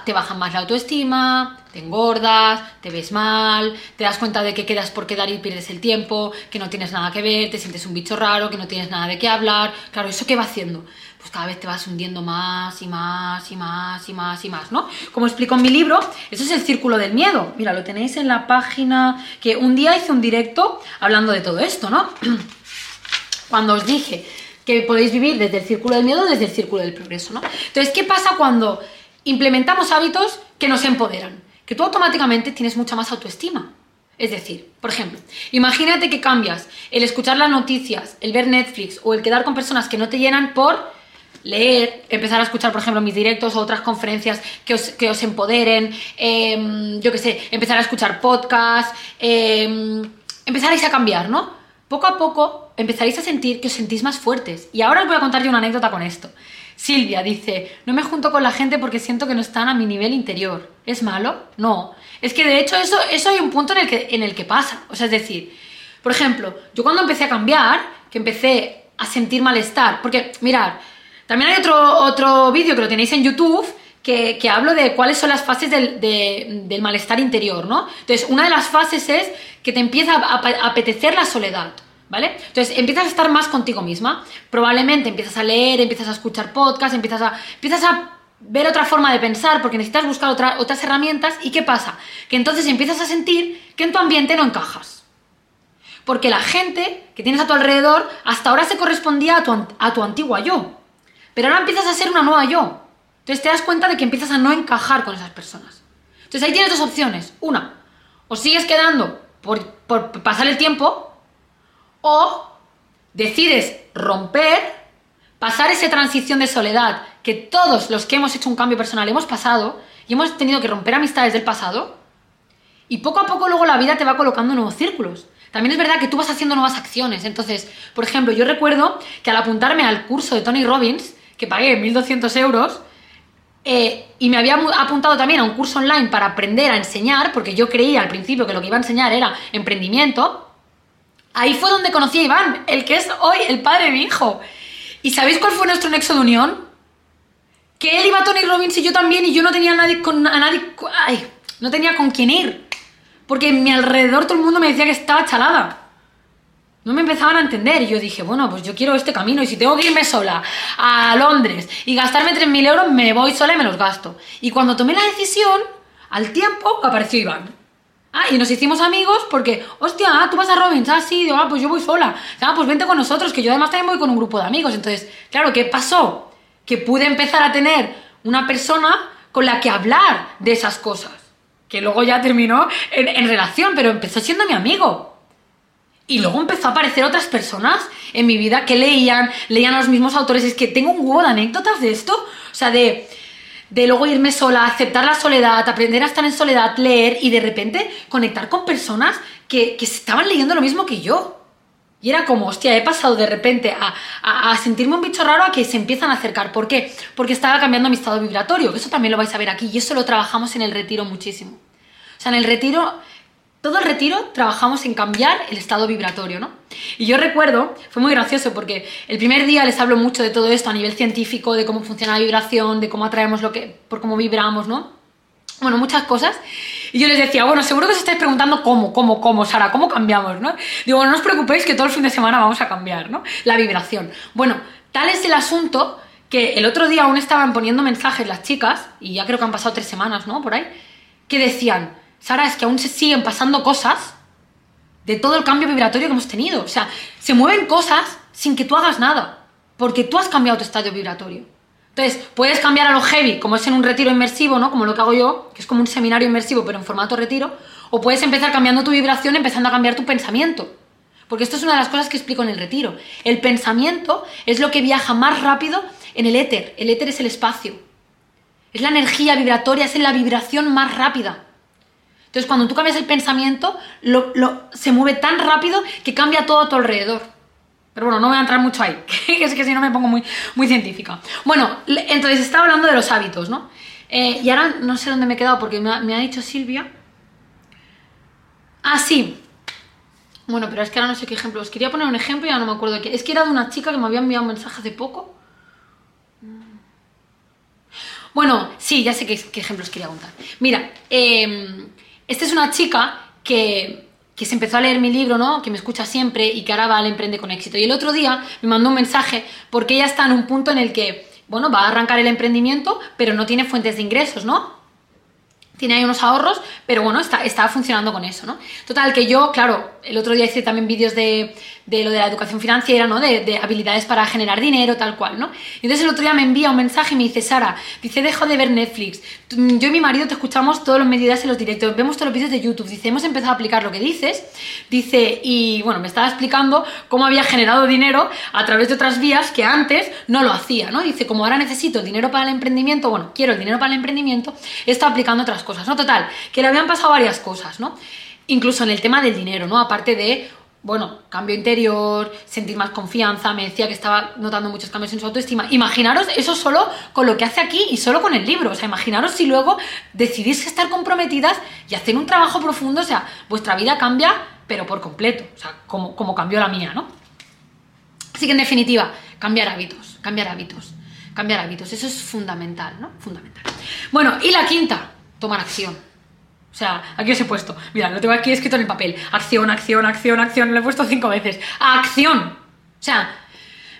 Te bajan más la autoestima, te engordas, te ves mal, te das cuenta de que quedas por quedar y pierdes el tiempo, que no tienes nada que ver, te sientes un bicho raro, que no tienes nada de qué hablar. Claro, ¿eso qué va haciendo? Pues cada vez te vas hundiendo más y más y más y más y más, ¿no? Como explico en mi libro, eso es el círculo del miedo. Mira, lo tenéis en la página que un día hice un directo hablando de todo esto, ¿no? Cuando os dije que podéis vivir desde el círculo del miedo, desde el círculo del progreso, ¿no? Entonces, ¿qué pasa cuando implementamos hábitos que nos empoderan, que tú automáticamente tienes mucha más autoestima. Es decir, por ejemplo, imagínate que cambias el escuchar las noticias, el ver Netflix o el quedar con personas que no te llenan por leer, empezar a escuchar, por ejemplo, mis directos o otras conferencias que os, empoderen, em, yo qué sé, empezar a escuchar podcasts, eh, empezaréis a cambiar, ¿no? Poco a poco empezaréis a sentir que os sentís más fuertes. Y ahora os voy a contar yo una anécdota con esto. Silvia dice, no me junto con la gente porque siento que no están a mi nivel interior. ¿Es malo? No. Es que de hecho eso, eso hay un punto en el, que, en el que pasa. O sea, es decir, por ejemplo, yo cuando empecé a cambiar, que empecé a sentir malestar, porque mirad, también hay otro, otro vídeo que lo tenéis en YouTube que, hablo de cuáles son las fases del, del, malestar interior, ¿no? Entonces, una de las fases es que te empieza a, apetecer la soledad, ¿vale? Entonces, empiezas a estar más contigo misma. Probablemente empiezas a leer, empiezas a escuchar podcasts, empiezas a, empiezas a ver otra forma de pensar porque necesitas buscar otras herramientas. ¿Y qué pasa? Que entonces empiezas a sentir que en tu ambiente no encajas. Porque la gente que tienes a tu alrededor hasta ahora se correspondía a tu, a tu antigua yo. Pero ahora empiezas a ser una nueva yo. Entonces te das cuenta de que empiezas a no encajar con esas personas. Entonces ahí tienes dos opciones. Una, o sigues quedando por, pasar el tiempo, o decides romper, pasar esa transición de soledad que todos los que hemos hecho un cambio personal hemos pasado y hemos tenido que romper amistades del pasado, y poco a poco luego la vida te va colocando nuevos círculos. También es verdad que tú vas haciendo nuevas acciones. Entonces, por ejemplo, yo recuerdo que al apuntarme al curso de Tony Robbins, que pagué 1.200 euros, eh, y me había apuntado también a un curso online para aprender a enseñar, porque yo creía al principio que lo que iba a enseñar era emprendimiento. Ahí fue donde conocí a Iván, el que es hoy el padre de mi hijo. ¿Y sabéis cuál fue nuestro nexo de unión? Que él iba a Tony Robbins y yo también, y yo no tenía nadie con, a nadie. No tenía con quién ir. Porque en mi alrededor todo el mundo me decía que estaba chalada no me empezaban a entender. Y yo dije, bueno, pues yo quiero este camino y si tengo que irme sola a Londres y gastarme 3.000 euros, me voy sola y me los gasto. Y cuando tomé la decisión, al tiempo apareció Iván. Ah, y nos hicimos amigos porque, hostia, ah, tú vas a Robbins, ah, sí, ah, pues yo voy sola. Ah, pues vente con nosotros, que yo además también voy con un grupo de amigos. Entonces, claro, ¿qué pasó? Que pude empezar a tener una persona con la que hablar de esas cosas. Que luego ya terminó en, en relación, pero empezó siendo mi amigo. Y luego empezó a aparecer otras personas en mi vida que leían, leían a los mismos autores. Es que tengo un huevo de anécdotas de esto. O sea, de, de luego irme sola, aceptar la soledad, aprender a estar en soledad, leer y de repente conectar con personas que, que estaban leyendo lo mismo que yo. Y era como, hostia, he pasado de repente a, a, sentirme un bicho raro a que se empiezan a acercar. ¿Por qué? Porque estaba cambiando mi estado vibratorio. Eso también lo vais a ver aquí. Y eso lo trabajamos en el retiro muchísimo. O sea, en el retiro todo el retiro trabajamos en cambiar el estado vibratorio, ¿no? Y yo recuerdo, fue muy gracioso porque el primer día les hablo mucho de todo esto a nivel científico, de cómo funciona la vibración, de cómo atraemos lo que, por cómo vibramos, ¿no? Bueno, muchas cosas. Y yo les decía, bueno, seguro que os estáis preguntando cómo, cómo, cómo, Sara, cómo cambiamos, ¿no? Digo, no os preocupéis que todo el fin de semana vamos a cambiar, ¿no? La vibración. Bueno, tal es el asunto que el otro día aún estaban poniendo mensajes las chicas, y ya creo que han pasado tres semanas, ¿no? Por ahí, que decían, Sara, es que aún se siguen pasando cosas de todo el cambio vibratorio que hemos tenido. O sea, se mueven cosas sin que tú hagas nada, porque tú has cambiado tu estadio vibratorio. Entonces, puedes cambiar a lo heavy, como es en un retiro inmersivo, ¿no? Como lo que hago yo, que es como un seminario inmersivo, pero en formato retiro, o puedes empezar cambiando tu vibración, empezando a cambiar tu pensamiento. Porque esto es una de las cosas que explico en el retiro. El pensamiento es lo que viaja más rápido en el éter. El éter es el espacio. Es la energía vibratoria, es la vibración más rápida. Entonces, cuando tú cambias el pensamiento, se mueve tan rápido que cambia todo a tu alrededor. Pero bueno, no voy a entrar mucho ahí, es que si no me pongo muy, muy científica. Bueno, entonces estaba hablando de los hábitos, ¿no? Eh, y ahora no sé dónde me he quedado porque me ha, dicho Silvia. Ah, sí. Bueno, pero es que ahora no sé qué ejemplo. Os quería poner un ejemplo y ya no me acuerdo de qué. Es que era de una chica que me había enviado un mensaje hace poco. Bueno, sí, ya sé qué, qué ejemplos quería contar. Mira, eh, esta es una chica que, se empezó a leer mi libro, ¿no? Que me escucha siempre y que ahora va al Emprende con éxito. Y el otro día me mandó un mensaje porque ella está en un punto en el que, bueno, va a arrancar el emprendimiento, pero no tiene fuentes de ingresos, ¿no? Tiene ahí unos ahorros, pero bueno, está, funcionando con eso, ¿no? Total, que yo, claro, el otro día hice también vídeos de, lo de la educación financiera, ¿no? De, de, habilidades para generar dinero, tal cual, ¿no? Y entonces el otro día me envía un mensaje y me dice, Sara, dice, dejo de ver Netflix. Yo y mi marido te escuchamos todos los medidas en los directos, vemos todos los vídeos de YouTube, dice, hemos empezado a aplicar lo que dices, dice, y bueno, me estaba explicando cómo había generado dinero a través de otras vías que antes no lo hacía, ¿no? Dice, como ahora necesito dinero para el emprendimiento, bueno, quiero el dinero para el emprendimiento, he estado aplicando otras cosas, ¿no? Total, que le habían pasado varias cosas, ¿no? Incluso en el tema del dinero, ¿no? Aparte de, bueno, cambio interior, sentir más confianza, me decía que estaba notando muchos cambios en su autoestima. Imaginaros eso solo con lo que hace aquí y solo con el libro. O sea, imaginaros si luego decidís estar comprometidas y hacer un trabajo profundo, o sea, vuestra vida cambia, pero por completo, o sea, como, como cambió la mía, ¿no? Así que en definitiva, cambiar hábitos, cambiar hábitos, cambiar hábitos, eso es fundamental, ¿no? Fundamental. Bueno, y la quinta, tomar acción. O sea, aquí os he puesto, mira, lo tengo aquí escrito en el papel. Acción, acción, acción, acción, lo he puesto cinco veces. ¡Acción! O sea,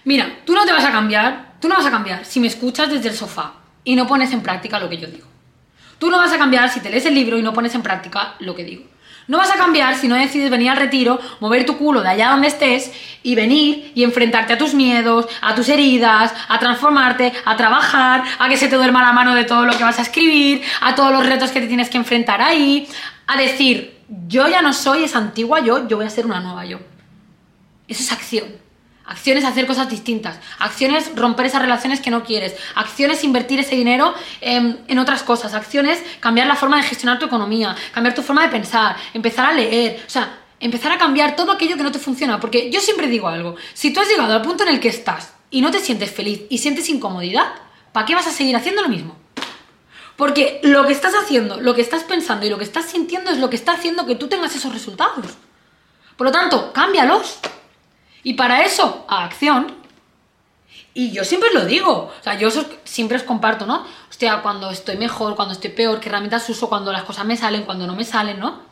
mira, tú no te vas a cambiar, tú no vas a cambiar si me escuchas desde el sofá y no pones en práctica lo que yo digo. Tú no vas a cambiar si te lees el libro y no pones en práctica lo que digo. No vas a cambiar si no decides venir al retiro, mover tu culo de allá donde estés y venir y enfrentarte a tus miedos, a tus heridas, a transformarte, a trabajar, a que se te duerma la mano de todo lo que vas a escribir, a todos los retos que te tienes que enfrentar ahí, a decir, yo ya no soy esa antigua yo, yo voy a ser una nueva yo. Eso es acción. Acciones hacer cosas distintas. Acciones romper esas relaciones que no quieres. Acciones invertir ese dinero en, en, otras cosas. Acciones cambiar la forma de gestionar tu economía. Cambiar tu forma de pensar. Empezar a leer. O sea, empezar a cambiar todo aquello que no te funciona. Porque yo siempre digo algo. Si tú has llegado al punto en el que estás y no te sientes feliz y sientes incomodidad, ¿para qué vas a seguir haciendo lo mismo? Porque lo que estás haciendo, lo que estás pensando y lo que estás sintiendo es lo que está haciendo que tú tengas esos resultados. Por lo tanto, cámbialos. Y para eso, a acción. Y yo siempre lo digo, o sea, yo siempre os comparto, ¿no? Hostia, cuando estoy mejor, cuando estoy peor, qué herramientas uso, cuando las cosas me salen, cuando no me salen, ¿no?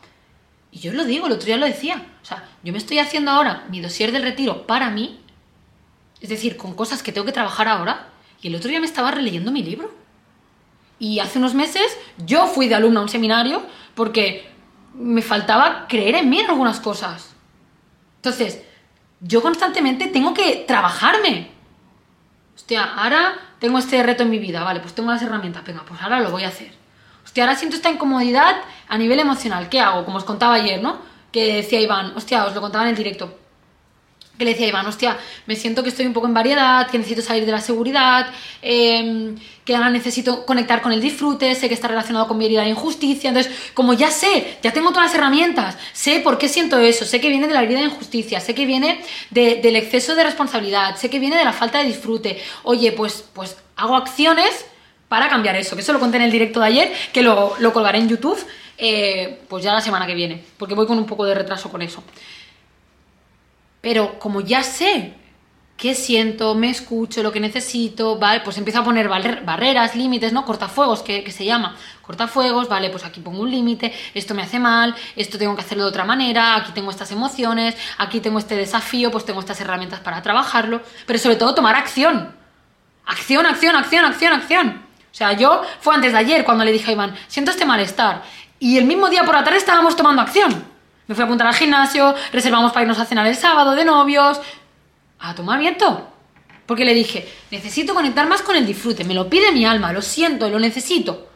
Y yo lo digo, el otro día lo decía. O sea, yo me estoy haciendo ahora mi dossier del retiro para mí, es decir, con cosas que tengo que trabajar ahora, y el otro día me estaba releyendo mi libro. Y hace unos meses yo fui de alumna a un seminario porque me faltaba creer en mí en algunas cosas. Entonces, yo constantemente tengo que trabajarme. Hostia, ahora tengo este reto en mi vida, vale, pues tengo las herramientas, venga, pues ahora lo voy a hacer. Hostia, ahora siento esta incomodidad a nivel emocional, ¿qué hago? Como os contaba ayer, ¿no? Que decía Iván, hostia, os lo contaba en el directo que le decía Iván, hostia, me siento que estoy un poco en variedad, que necesito salir de la seguridad, eh, que ahora necesito conectar con el disfrute, sé que está relacionado con mi herida de injusticia, entonces como ya sé, ya tengo todas las herramientas, sé por qué siento eso, sé que viene de la herida de injusticia, sé que viene de, del exceso de responsabilidad, sé que viene de la falta de disfrute, oye, pues, pues hago acciones para cambiar eso, que eso lo conté en el directo de ayer, que lo, lo colgaré en YouTube, eh, pues ya la semana que viene, porque voy con un poco de retraso con eso. Pero como ya sé qué siento, me escucho, lo que necesito, ¿vale? Pues empiezo a poner barreras, límites, ¿no? Cortafuegos, que, se llama. Cortafuegos, ¿vale? Pues aquí pongo un límite, esto me hace mal, esto tengo que hacerlo de otra manera, aquí tengo estas emociones, aquí tengo este desafío, pues tengo estas herramientas para trabajarlo. Pero sobre todo tomar acción. Acción, acción, acción, acción, acción. O sea, yo fue antes de ayer cuando le dije a Iván, siento este malestar. Y el mismo día por la tarde estábamos tomando acción. Me fui a apuntar al gimnasio, reservamos para irnos a cenar el sábado de novios. A tomar viento. Porque le dije, necesito conectar más con el disfrute, me lo pide mi alma, lo siento, lo necesito.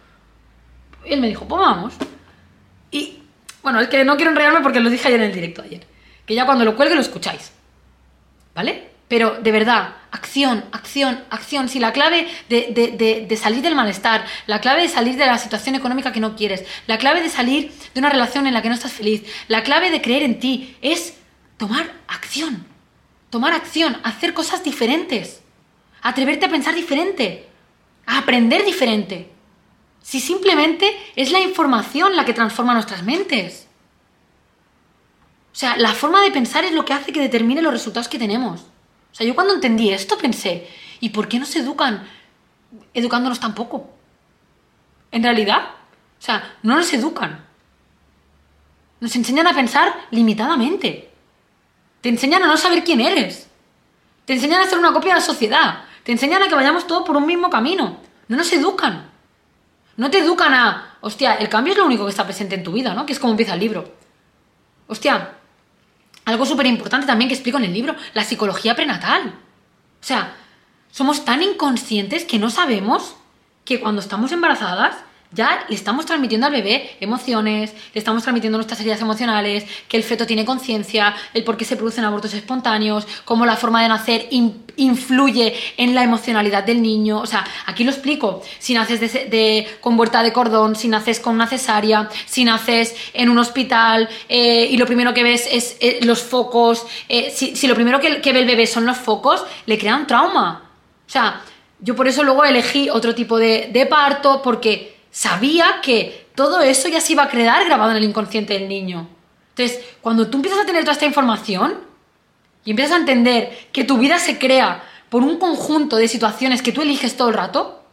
Y él me dijo, pues vamos. Y bueno, es que no quiero enredarme porque lo dije ayer en el directo ayer. Que ya cuando lo cuelgue lo escucháis. ¿Vale? Pero de verdad, acción, acción, acción. Si la clave de, salir del malestar, la clave de salir de la situación económica que no quieres, la clave de salir de una relación en la que no estás feliz, la clave de creer en ti es tomar acción. Tomar acción, hacer cosas diferentes, atreverte a pensar diferente, a aprender diferente. Si simplemente es la información la que transforma nuestras mentes. O sea, la forma de pensar es lo que hace que determine los resultados que tenemos. O sea, yo cuando entendí esto pensé, ¿y por qué no se educan educándonos tampoco? En realidad, o sea, no nos educan. Nos enseñan a pensar limitadamente. Te enseñan a no saber quién eres. Te enseñan a ser una copia de la sociedad. Te enseñan a que vayamos todos por un mismo camino. No nos educan. No te educan a, hostia, el cambio es lo único que está presente en tu vida, ¿no? Que es como empieza el libro. Hostia, algo súper importante también que explico en el libro, la psicología prenatal. O sea, somos tan inconscientes que no sabemos que cuando estamos embarazadas ya le estamos transmitiendo al bebé emociones, le estamos transmitiendo nuestras heridas emocionales, que el feto tiene conciencia, el por qué se producen abortos espontáneos, cómo la forma de nacer influye en la emocionalidad del niño. O sea, aquí lo explico. Si naces de, con vuelta de cordón, si naces con una cesárea, si naces en un hospital eh, y lo primero que ves es eh, los focos, eh, si, lo primero que, ve el bebé son los focos, le crea un trauma. O sea, yo por eso luego elegí otro tipo de parto, porque sabía que todo eso ya se iba a quedar grabado en el inconsciente del niño. Entonces, cuando tú empiezas a tener toda esta información y empiezas a entender que tu vida se crea por un conjunto de situaciones que tú eliges todo el rato,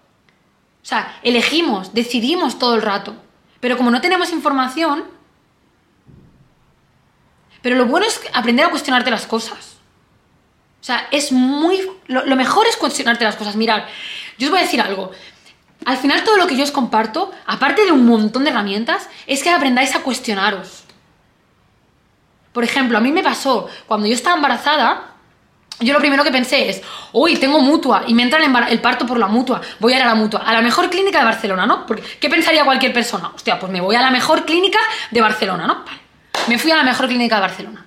o sea, elegimos, decidimos todo el rato, pero como no tenemos información, pero lo bueno es aprender a cuestionarte las cosas. O sea, es muy... Lo, lo mejor es cuestionarte las cosas. Mirar, yo os voy a decir algo. Al final todo lo que yo os comparto, aparte de un montón de herramientas, es que aprendáis a cuestionaros. Por ejemplo, a mí me pasó, cuando yo estaba embarazada, yo lo primero que pensé es, uy, tengo mutua y me entra el, parto por la mutua, voy a ir a la mutua, a la mejor clínica de Barcelona, ¿no? Porque, ¿Qué pensaría cualquier persona? Hostia, pues me voy a la mejor clínica de Barcelona, ¿no? Me fui a la mejor clínica de Barcelona.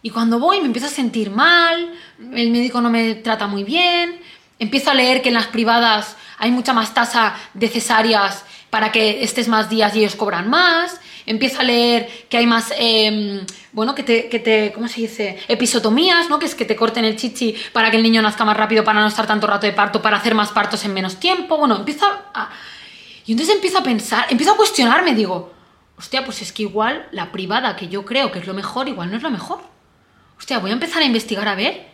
Y cuando voy me empiezo a sentir mal, el médico no me trata muy bien, empiezo a leer que en las privadas hay mucha más tasa de cesáreas para que estés más días y ellos cobran más. Empieza a leer que hay más, em, bueno, que te, que te, ¿cómo se dice? Episotomías, ¿no? Que es que te corten el chichi para que el niño nazca más rápido, para no estar tanto rato de parto, para hacer más partos en menos tiempo. Bueno, empieza a... Y entonces empiezo a pensar, empiezo a cuestionarme, digo, hostia, pues es que igual la privada que yo creo que es lo mejor, igual no es lo mejor. Hostia, voy a empezar a investigar a ver,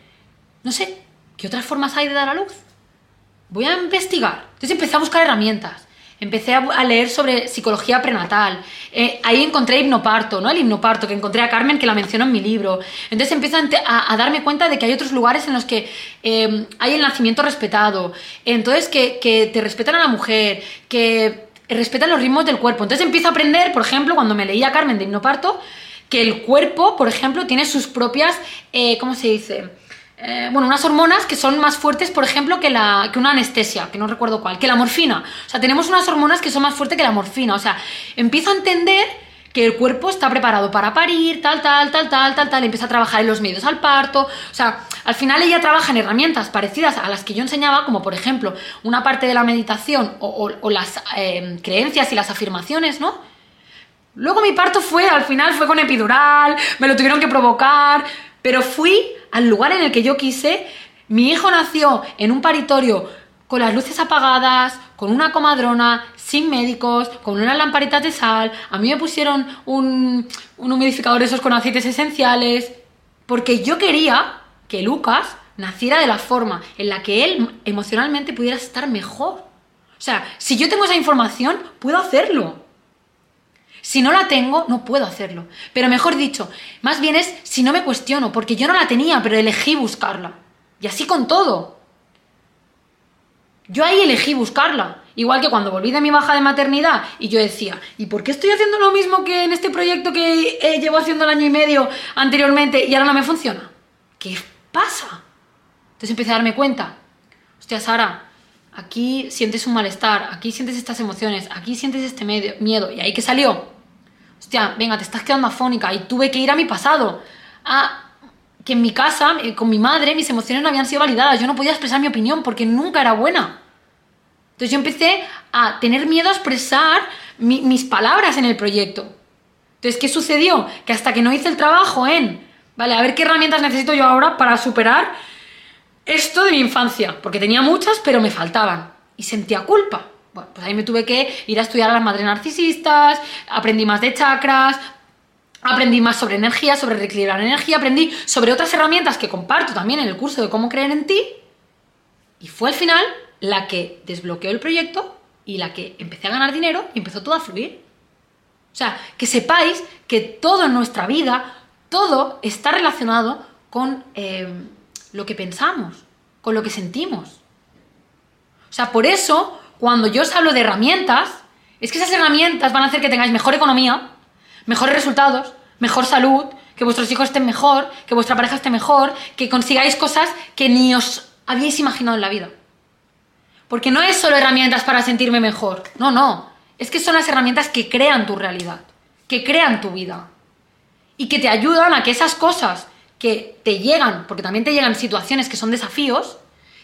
no sé, ¿qué otras formas hay de dar a luz? Voy a investigar. Entonces empecé a buscar herramientas. Empecé a leer sobre psicología prenatal. Eh, ahí encontré hipnoparto, ¿no? El hipnoparto, que encontré a Carmen, que la menciono en mi libro. Entonces empecé a, darme cuenta de que hay otros lugares en los que em, hay el nacimiento respetado. Entonces, que, que te respetan a la mujer, que respetan los ritmos del cuerpo. Entonces empiezo a aprender, por ejemplo, cuando me leía Carmen de hipnoparto, que el cuerpo, por ejemplo, tiene sus propias, eh, ¿cómo se dice? Eh, bueno, unas hormonas que son más fuertes, por ejemplo, que, la, que una anestesia, que no recuerdo cuál, que la morfina. O sea, tenemos unas hormonas que son más fuertes que la morfina. O sea, empiezo a entender que el cuerpo está preparado para parir, tal, tal, tal, tal, tal, tal, empieza a trabajar en los medios al parto. O sea, al final ella trabaja en herramientas parecidas a las que yo enseñaba, como por ejemplo una parte de la meditación o, las eh, creencias y las afirmaciones, ¿no? Luego mi parto fue, al final fue con epidural, me lo tuvieron que provocar, pero fui al lugar en el que yo quise. Mi hijo nació en un paritorio con las luces apagadas, con una comadrona, sin médicos, con unas lamparitas de sal. A mí me pusieron un, un humidificador esos con aceites esenciales. Porque yo quería que Lucas naciera de la forma en la que él emocionalmente pudiera estar mejor. O sea, si yo tengo esa información, puedo hacerlo. Si no la tengo, no puedo hacerlo. Pero mejor dicho, más bien es si no me cuestiono, porque yo no la tenía, pero elegí buscarla. Y así con todo. Yo ahí elegí buscarla. Igual que cuando volví de mi baja de maternidad y yo decía, ¿y por qué estoy haciendo lo mismo que en este proyecto que eh, llevo haciendo el año y medio anteriormente y ahora no me funciona? ¿Qué pasa? Entonces empecé a darme cuenta. Hostia, Sara, aquí sientes un malestar, aquí sientes estas emociones, aquí sientes este miedo. ¿Y ahí que salió? Hostia, venga, te estás quedando afónica y tuve que ir a mi pasado. A que en mi casa, eh, con mi madre, mis emociones no habían sido validadas. Yo no podía expresar mi opinión porque nunca era buena. Entonces yo empecé a tener miedo a expresar mis palabras en el proyecto. Entonces, ¿qué sucedió? Que hasta que no hice el trabajo en, vale, a ver qué herramientas necesito yo ahora para superar esto de mi infancia, porque tenía muchas, pero me faltaban y sentía culpa. Bueno, pues ahí me tuve que ir a estudiar a las madres narcisistas, aprendí más de chakras, aprendí más sobre energía, sobre reequilibrar energía, aprendí sobre otras herramientas que comparto también en el curso de cómo creer en ti. Y fue al final la que desbloqueó el proyecto y la que empecé a ganar dinero y empezó todo a fluir. O sea, que sepáis que todo en nuestra vida, todo está relacionado con eh, lo que pensamos, con lo que sentimos. O sea, por eso, cuando yo os hablo de herramientas, es que esas herramientas van a hacer que tengáis mejor economía, mejores resultados, mejor salud, que vuestros hijos estén mejor, que vuestra pareja esté mejor, que consigáis cosas que ni os habíais imaginado en la vida. Porque no es solo herramientas para sentirme mejor, no, no, es que son las herramientas que crean tu realidad, que crean tu vida y que te ayudan a que esas cosas que te llegan, porque también te llegan situaciones que son desafíos,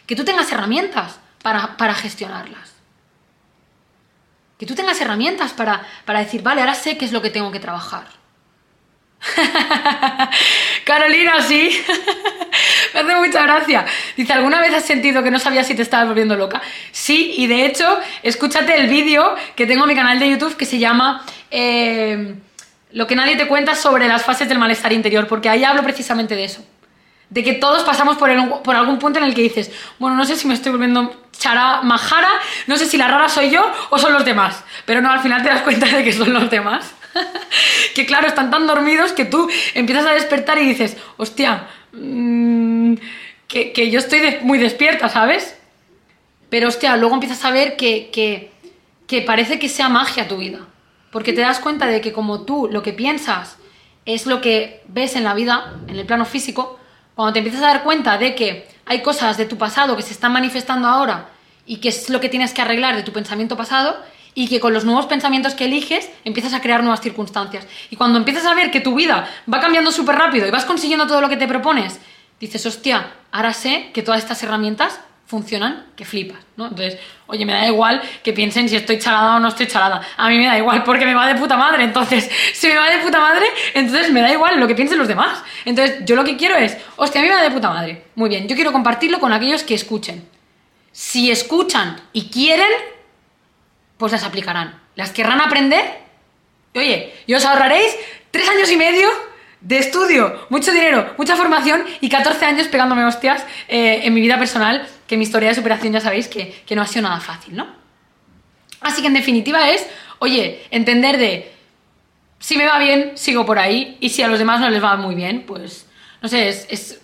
que tú tengas herramientas para, para gestionarlas. Que tú tengas herramientas para, para decir, vale, ahora sé qué es lo que tengo que trabajar. Carolina, sí. Me hace mucha gracia. Dice, ¿alguna vez has sentido que no sabías si te estabas volviendo loca? Sí, y de hecho, escúchate el vídeo que tengo en mi canal de YouTube que se llama eh, Lo que nadie te cuenta sobre las fases del malestar interior, porque ahí hablo precisamente de eso. De que todos pasamos por, por algún punto en el que dices, bueno, no sé si me estoy volviendo chara, majara, no sé si la rara soy yo o son los demás. Pero no, al final te das cuenta de que son los demás. que claro, están tan dormidos que tú empiezas a despertar y dices, hostia, mmm, que, yo estoy muy despierta, ¿sabes? Pero hostia, luego empiezas a ver que, que, que parece que sea magia tu vida. Porque te das cuenta de que como tú lo que piensas es lo que ves en la vida, en el plano físico, cuando te empiezas a dar cuenta de que hay cosas de tu pasado que se están manifestando ahora y que es lo que tienes que arreglar de tu pensamiento pasado, y que con los nuevos pensamientos que eliges empiezas a crear nuevas circunstancias. Y cuando empiezas a ver que tu vida va cambiando súper rápido y vas consiguiendo todo lo que te propones, dices, hostia, ahora sé que todas estas herramientas funcionan, que flipas, ¿no? Entonces, oye, me da igual que piensen si estoy chalada o no estoy chalada. A mí me da igual porque me va de puta madre. Entonces, si me va de puta madre, entonces me da igual lo que piensen los demás. Entonces, yo lo que quiero es, hostia, a mí me va de puta madre. Muy bien, yo quiero compartirlo con aquellos que escuchen. Si escuchan y quieren, pues las aplicarán. Las querrán aprender. Y oye, y os ahorraréis tres años y medio de estudio, mucho dinero, mucha formación y 14 años pegándome hostias eh, en mi vida personal, que mi historia de superación ya sabéis que, que no ha sido nada fácil, ¿no? Así que en definitiva es, oye, entender de si me va bien, sigo por ahí, y si a los demás no les va muy bien, pues, no sé, es,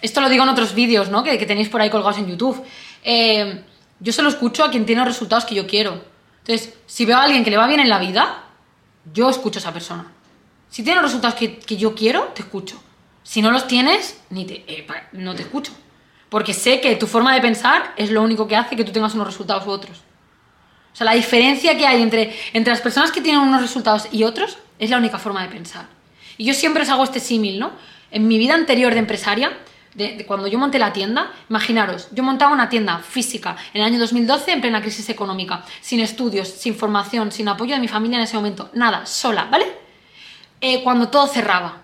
esto lo digo en otros vídeos, ¿no? Que, que, tenéis por ahí colgados en YouTube. Eh, yo solo escucho a quien tiene los resultados que yo quiero. Entonces, si veo a alguien que le va bien en la vida, yo escucho a esa persona. Si tiene los resultados que, yo quiero, te escucho. Si no los tienes, ni te, eh, no te escucho. Porque sé que tu forma de pensar es lo único que hace que tú tengas unos resultados u otros. O sea, la diferencia que hay entre, entre las personas que tienen unos resultados y otros es la única forma de pensar. Y yo siempre os hago este símil, ¿no? En mi vida anterior de empresaria, de, cuando yo monté la tienda, imaginaros, yo montaba una tienda física en el año 2012 en plena crisis económica, sin estudios, sin formación, sin apoyo de mi familia en ese momento, nada, sola, ¿vale? Eh, cuando todo cerraba.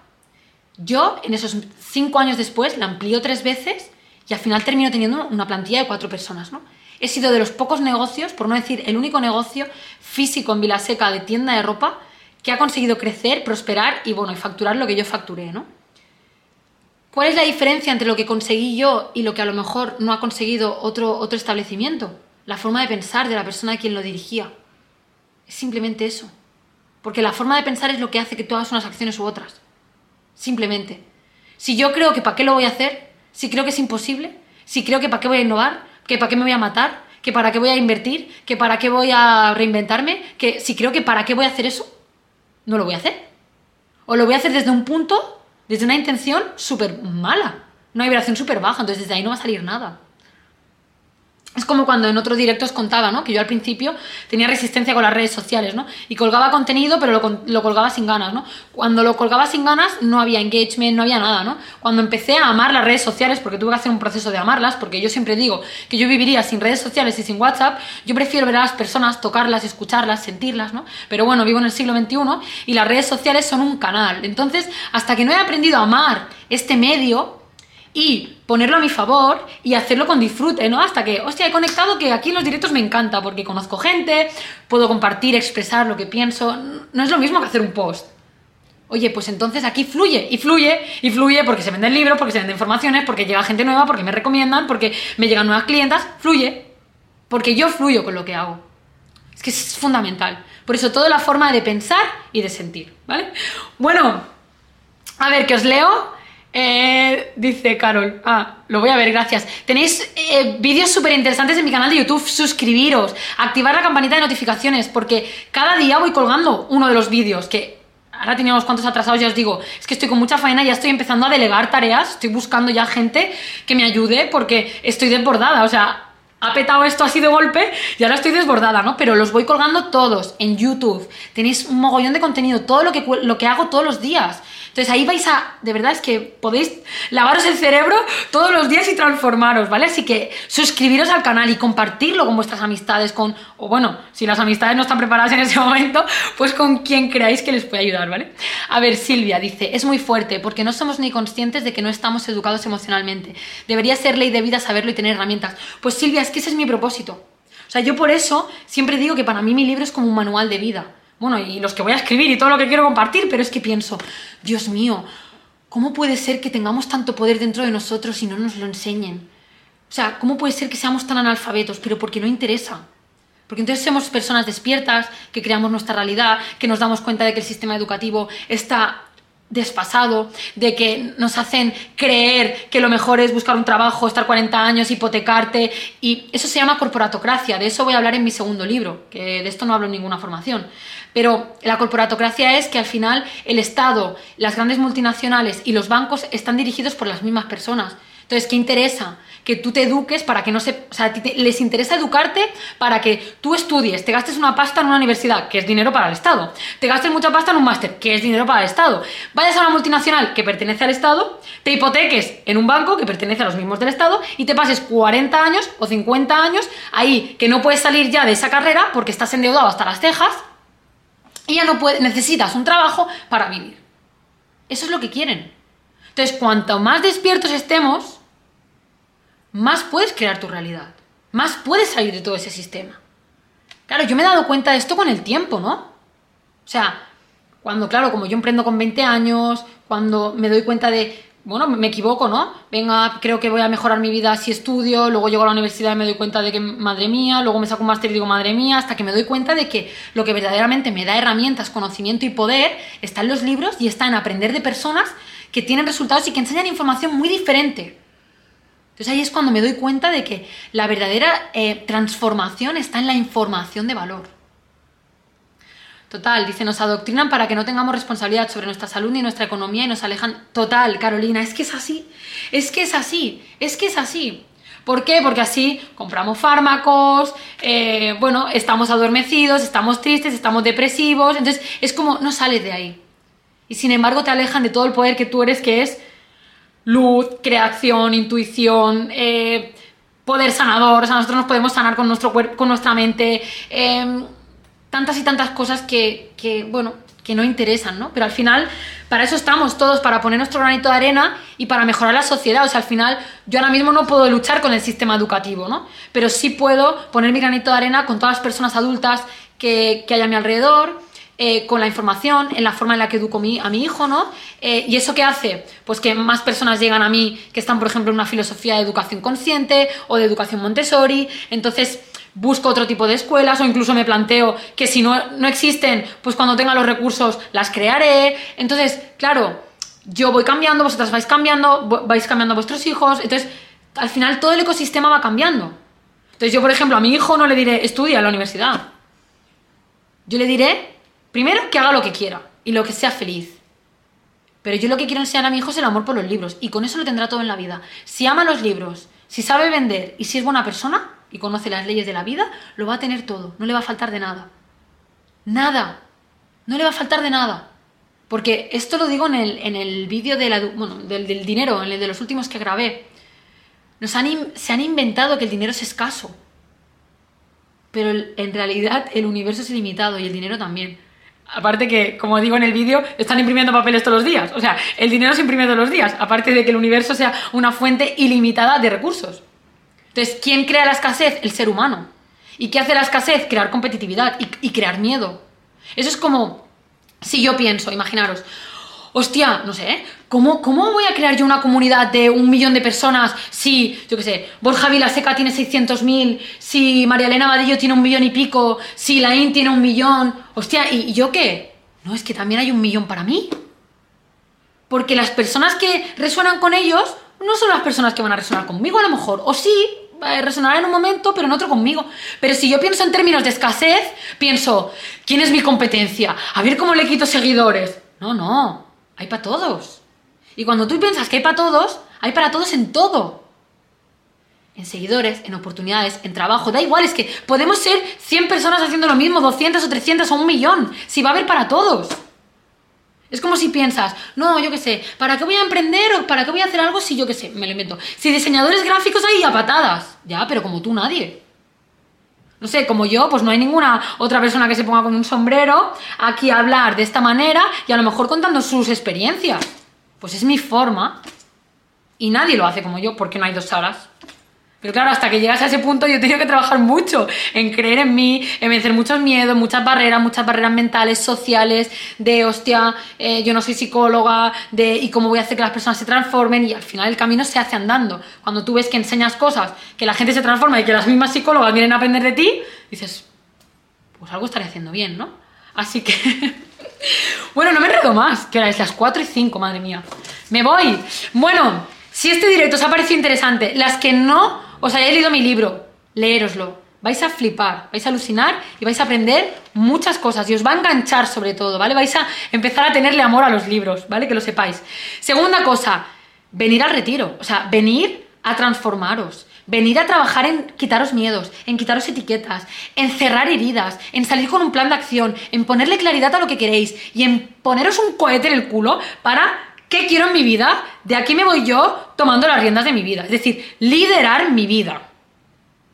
Yo, en esos cinco años después, la amplió tres veces y al final termino teniendo una plantilla de cuatro personas, ¿no? He sido de los pocos negocios, por no decir el único negocio físico en Vilaseca de tienda de ropa que ha conseguido crecer, prosperar y, bueno, y facturar lo que yo facturé, ¿no? ¿Cuál es la diferencia entre lo que conseguí yo y lo que a lo mejor no ha conseguido otro, otro establecimiento? La forma de pensar de la persona a quien lo dirigía. Es simplemente eso. Porque la forma de pensar es lo que hace que hagas unas acciones u otras. Simplemente. Si yo creo que para qué lo voy a hacer, si creo que es imposible, si creo que para qué voy a innovar, que para qué me voy a matar, que para qué voy a invertir, que para qué voy a reinventarme, que si creo que para qué voy a hacer eso, no lo voy a hacer. O lo voy a hacer desde un punto desde una intención súper mala, una vibración súper baja, entonces desde ahí no va a salir nada. Es como cuando en otro directo os contaba, ¿no? Que yo al principio tenía resistencia con las redes sociales, ¿no? Y colgaba contenido, pero lo, colgaba sin ganas, ¿no? Cuando lo colgaba sin ganas no había engagement, no había nada, ¿no? Cuando empecé a amar las redes sociales, porque tuve que hacer un proceso de amarlas, porque yo siempre digo que yo viviría sin redes sociales y sin WhatsApp, yo prefiero ver a las personas, tocarlas, escucharlas, sentirlas, ¿no? Pero bueno, vivo en el siglo XXI y las redes sociales son un canal. Entonces, hasta que no he aprendido a amar este medio, y ponerlo a mi favor y hacerlo con disfrute, ¿no? Hasta que, hostia, he conectado que aquí los directos me encanta porque conozco gente, puedo compartir, expresar lo que pienso. No es lo mismo que hacer un post. Oye, pues entonces aquí fluye y fluye y fluye porque se venden libros, porque se venden informaciones, porque llega gente nueva, porque me recomiendan, porque me llegan nuevas clientas, fluye. Porque yo fluyo con lo que hago. Es que es fundamental. Por eso toda la forma de pensar y de sentir, ¿vale? Bueno, a ver, que os leo Eh, dice Carol. Ah, lo voy a ver, gracias. Tenéis eh, vídeos súper interesantes en mi canal de YouTube. Suscribiros, activar la campanita de notificaciones, porque cada día voy colgando uno de los vídeos que. Ahora teníamos cuantos atrasados, ya os digo, es que estoy con mucha faena, ya estoy empezando a delegar tareas, estoy buscando ya gente que me ayude porque estoy desbordada, o sea, ha petado esto así de golpe y ahora estoy desbordada, ¿no? Pero los voy colgando todos en YouTube. Tenéis un mogollón de contenido, todo lo que, lo que hago todos los días. Entonces ahí vais a, de verdad es que podéis lavaros el cerebro todos los días y transformaros, ¿vale? Así que suscribiros al canal y compartirlo con vuestras amistades, con, o bueno, si las amistades no están preparadas en ese momento, pues con quien creáis que les puede ayudar, ¿vale? A ver, Silvia dice, es muy fuerte porque no somos ni conscientes de que no estamos educados emocionalmente. Debería ser ley de vida saberlo y tener herramientas. Pues Silvia, es que ese es mi propósito. O sea, yo por eso siempre digo que para mí mi libro es como un manual de vida bueno, y los que voy a escribir y todo lo que quiero compartir, pero es que pienso, Dios mío, ¿cómo puede ser que tengamos tanto poder dentro de nosotros y no nos lo enseñen? O sea, ¿cómo puede ser que seamos tan analfabetos? Pero porque no interesa. Porque entonces somos personas despiertas, que creamos nuestra realidad, que nos damos cuenta de que el sistema educativo está desfasado, de que nos hacen creer que lo mejor es buscar un trabajo, estar 40 años, hipotecarte, y eso se llama corporatocracia, de eso voy a hablar en mi segundo libro, que de esto no hablo en ninguna formación. Pero la corporatocracia es que al final el Estado, las grandes multinacionales y los bancos están dirigidos por las mismas personas. Entonces, ¿qué interesa? Que tú te eduques para que no se... O sea, les interesa educarte para que tú estudies, te gastes una pasta en una universidad, que es dinero para el Estado. Te gastes mucha pasta en un máster, que es dinero para el Estado. Vayas a una multinacional que pertenece al Estado, te hipoteques en un banco que pertenece a los mismos del Estado y te pases 40 años o 50 años ahí, que no puedes salir ya de esa carrera porque estás endeudado hasta las cejas y ya no puedes, necesitas un trabajo para vivir. Eso es lo que quieren. Entonces, cuanto más despiertos estemos, más puedes crear tu realidad, más puedes salir de todo ese sistema. Claro, yo me he dado cuenta de esto con el tiempo, ¿no? O sea, cuando, claro, como yo emprendo con 20 años, cuando me doy cuenta de, bueno, me equivoco, ¿no? Venga, creo que voy a mejorar mi vida si estudio, luego llego a la universidad y me doy cuenta de que, madre mía, luego me saco un máster y digo, madre mía, hasta que me doy cuenta de que lo que verdaderamente me da herramientas, conocimiento y poder está en los libros y está en aprender de personas que tienen resultados y que enseñan información muy diferente. Entonces ahí es cuando me doy cuenta de que la verdadera eh, transformación está en la información de valor. Total, dice, nos adoctrinan para que no tengamos responsabilidad sobre nuestra salud ni nuestra economía y nos alejan. Total, Carolina, es que es así, es que es así, es que es así. ¿Por qué? Porque así compramos fármacos, eh, bueno, estamos adormecidos, estamos tristes, estamos depresivos, entonces es como no sales de ahí. Y sin embargo te alejan de todo el poder que tú eres, que es luz, creación, intuición, eh, poder sanador, o sea, nosotros nos podemos sanar con nuestro cuerpo, con nuestra mente, em, tantas y tantas cosas que, que, bueno, que no interesan, ¿no? Pero al final, para eso estamos todos, para poner nuestro granito de arena y para mejorar la sociedad. O sea, al final, yo ahora mismo no puedo luchar con el sistema educativo, ¿no? Pero sí puedo poner mi granito de arena con todas las personas adultas que, que hay a mi alrededor, eh, con la información, en la forma en la que educo a mi hijo, ¿no? Eh, ¿Y eso qué hace? Pues que más personas llegan a mí que están, por ejemplo, en una filosofía de educación consciente o de educación Montessori. Entonces, busco otro tipo de escuelas o incluso me planteo que si no, no existen, pues cuando tenga los recursos las crearé. Entonces, claro, yo voy cambiando, vosotras vais cambiando, vais cambiando a vuestros hijos. Entonces, al final todo el ecosistema va cambiando. Entonces, yo, por ejemplo, a mi hijo no le diré, estudia en la universidad. Yo le diré Primero, que haga lo que quiera y lo que sea feliz. Pero yo lo que quiero enseñar a mi hijo es el amor por los libros y con eso lo tendrá todo en la vida. Si ama los libros, si sabe vender y si es buena persona y conoce las leyes de la vida, lo va a tener todo, no le va a faltar de nada. Nada. No le va a faltar de nada. Porque esto lo digo en el, vídeo del, dinero, en el de los últimos que grabé. Nos han, se han inventado que el dinero es escaso. Pero en realidad el universo es ilimitado y el dinero también. Aparte que, como digo en el vídeo, están imprimiendo papeles todos los días. O sea, el dinero se imprime todos los días. Aparte de que el universo sea una fuente ilimitada de recursos. Entonces, ¿quién crea la escasez? El ser humano. ¿Y qué hace la escasez? Crear competitividad y, y crear miedo. Eso es como, si yo pienso, imaginaros, hostia, no sé, ¿eh? ¿cómo, voy a crear yo una comunidad de un millón de personas si, yo qué sé, Borja Vilaseca tiene 600.000, si María Elena Vadillo tiene un millón y pico, si Laín tiene un millón? Hostia, ¿y yo qué? No, es que también hay un millón para mí. Porque las personas que resuenan con ellos no son las personas que van a resonar conmigo a lo mejor. O sí, resonará en un momento, pero en otro conmigo. Pero si yo pienso en términos de escasez, pienso, ¿quién es mi competencia? A ver cómo le quito seguidores. No, no, hay para todos. Y cuando tú piensas que hay para todos, hay para todos en todo. En seguidores, en oportunidades, en trabajo, da igual, es que podemos ser 100 personas haciendo lo mismo, 200 o 300 o un millón, si va a haber para todos. Es como si piensas, no, yo qué sé, ¿para qué voy a emprender o para qué voy a hacer algo si yo qué sé, me lo invento? Si diseñadores gráficos hay a patadas, ya, pero como tú nadie. No sé, como yo, pues no hay ninguna otra persona que se ponga con un sombrero aquí a hablar de esta manera y a lo mejor contando sus experiencias. Pues es mi forma. Y nadie lo hace como yo porque no hay dos salas. Pero claro, hasta que llegas a ese punto yo he tenido que trabajar mucho en creer en mí, en vencer muchos miedos, muchas barreras, muchas barreras mentales, sociales, de hostia, eh, yo no soy psicóloga, de y cómo voy a hacer que las personas se transformen y al final el camino se hace andando. Cuando tú ves que enseñas cosas, que la gente se transforma y que las mismas psicólogas vienen a aprender de ti, dices, pues algo estaré haciendo bien, ¿no? Así que... bueno, no me enredo más, que ahora es las 4 y 5, madre mía. Me voy. Bueno, si este directo os ha parecido interesante, las que no os hayáis leído mi libro, leéroslo. Vais a flipar, vais a alucinar y vais a aprender muchas cosas y os va a enganchar sobre todo, ¿vale? Vais a empezar a tenerle amor a los libros, ¿vale? Que lo sepáis. Segunda cosa, venir al retiro, o sea, venir a transformaros. Venir a trabajar en quitaros miedos, en quitaros etiquetas, en cerrar heridas, en salir con un plan de acción, en ponerle claridad a lo que queréis y en poneros un cohete en el culo para ¿Qué quiero en mi vida? De aquí me voy yo tomando las riendas de mi vida. Es decir, liderar mi vida.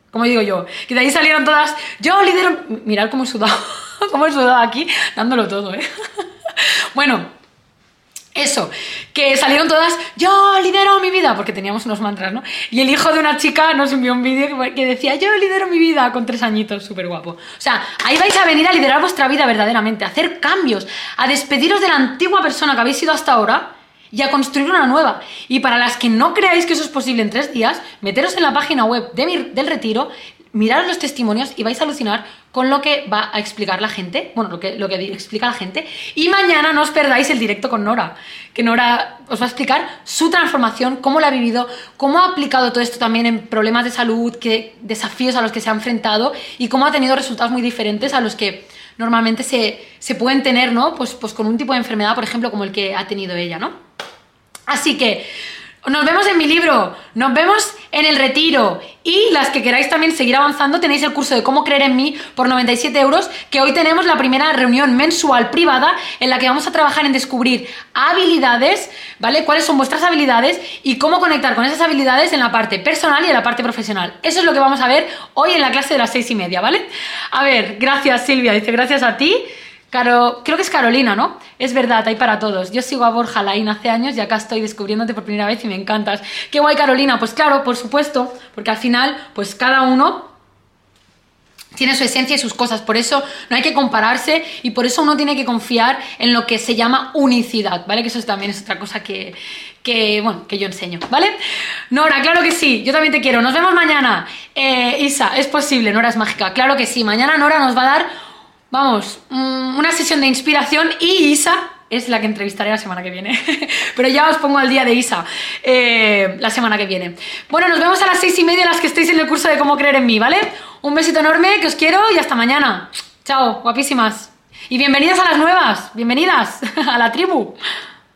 Como digo yo. Que de ahí salieron todas. Yo lidero. Mirad cómo he sudado. cómo he sudado aquí, dándolo todo, ¿eh? bueno. Eso, que salieron todas, yo lidero mi vida, porque teníamos unos mantras, ¿no? Y el hijo de una chica nos envió un vídeo que decía, yo lidero mi vida con tres añitos, súper guapo. O sea, ahí vais a venir a liderar vuestra vida verdaderamente, a hacer cambios, a despediros de la antigua persona que habéis sido hasta ahora y a construir una nueva. Y para las que no creáis que eso es posible en tres días, meteros en la página web del retiro, mirad los testimonios y vais a alucinar con lo que va a explicar la gente, bueno, lo que, lo que explica la gente. Y mañana no os perdáis el directo con Nora, que Nora os va a explicar su transformación, cómo la ha vivido, cómo ha aplicado todo esto también en problemas de salud, qué desafíos a los que se ha enfrentado y cómo ha tenido resultados muy diferentes a los que normalmente se, se pueden tener, ¿no? Pues, pues con un tipo de enfermedad, por ejemplo, como el que ha tenido ella, ¿no? Así que nos vemos en mi libro, nos vemos en el retiro y las que queráis también seguir avanzando tenéis el curso de cómo creer en mí por 97 euros que hoy tenemos la primera reunión mensual privada en la que vamos a trabajar en descubrir habilidades, ¿vale? Cuáles son vuestras habilidades y cómo conectar con esas habilidades en la parte personal y en la parte profesional. Eso es lo que vamos a ver hoy en la clase de las seis y media, ¿vale? A ver, gracias Silvia, dice gracias a ti. Caro, creo que es Carolina, ¿no? Es verdad, hay para todos. Yo sigo a Borja Laín hace años y acá estoy descubriéndote por primera vez y me encantas. Qué guay, Carolina. Pues claro, por supuesto, porque al final, pues cada uno tiene su esencia y sus cosas, por eso no hay que compararse y por eso uno tiene que confiar en lo que se llama unicidad, ¿vale? Que eso también es otra cosa que, que, bueno, que yo enseño, ¿vale? Nora, claro que sí, yo también te quiero, nos vemos mañana. Eh, Isa, es posible, Nora es mágica, claro que sí, mañana Nora nos va a dar vamos, mm, una sesión de inspiración y Isa es la que entrevistaré la semana que viene. Pero ya os pongo al día de Isa eh, la semana que viene. Bueno, nos vemos a las seis y media las que estéis en el curso de cómo creer en mí, ¿vale? Un besito enorme, que os quiero y hasta mañana. Chao, guapísimas. Y bienvenidas a las nuevas, bienvenidas a la tribu.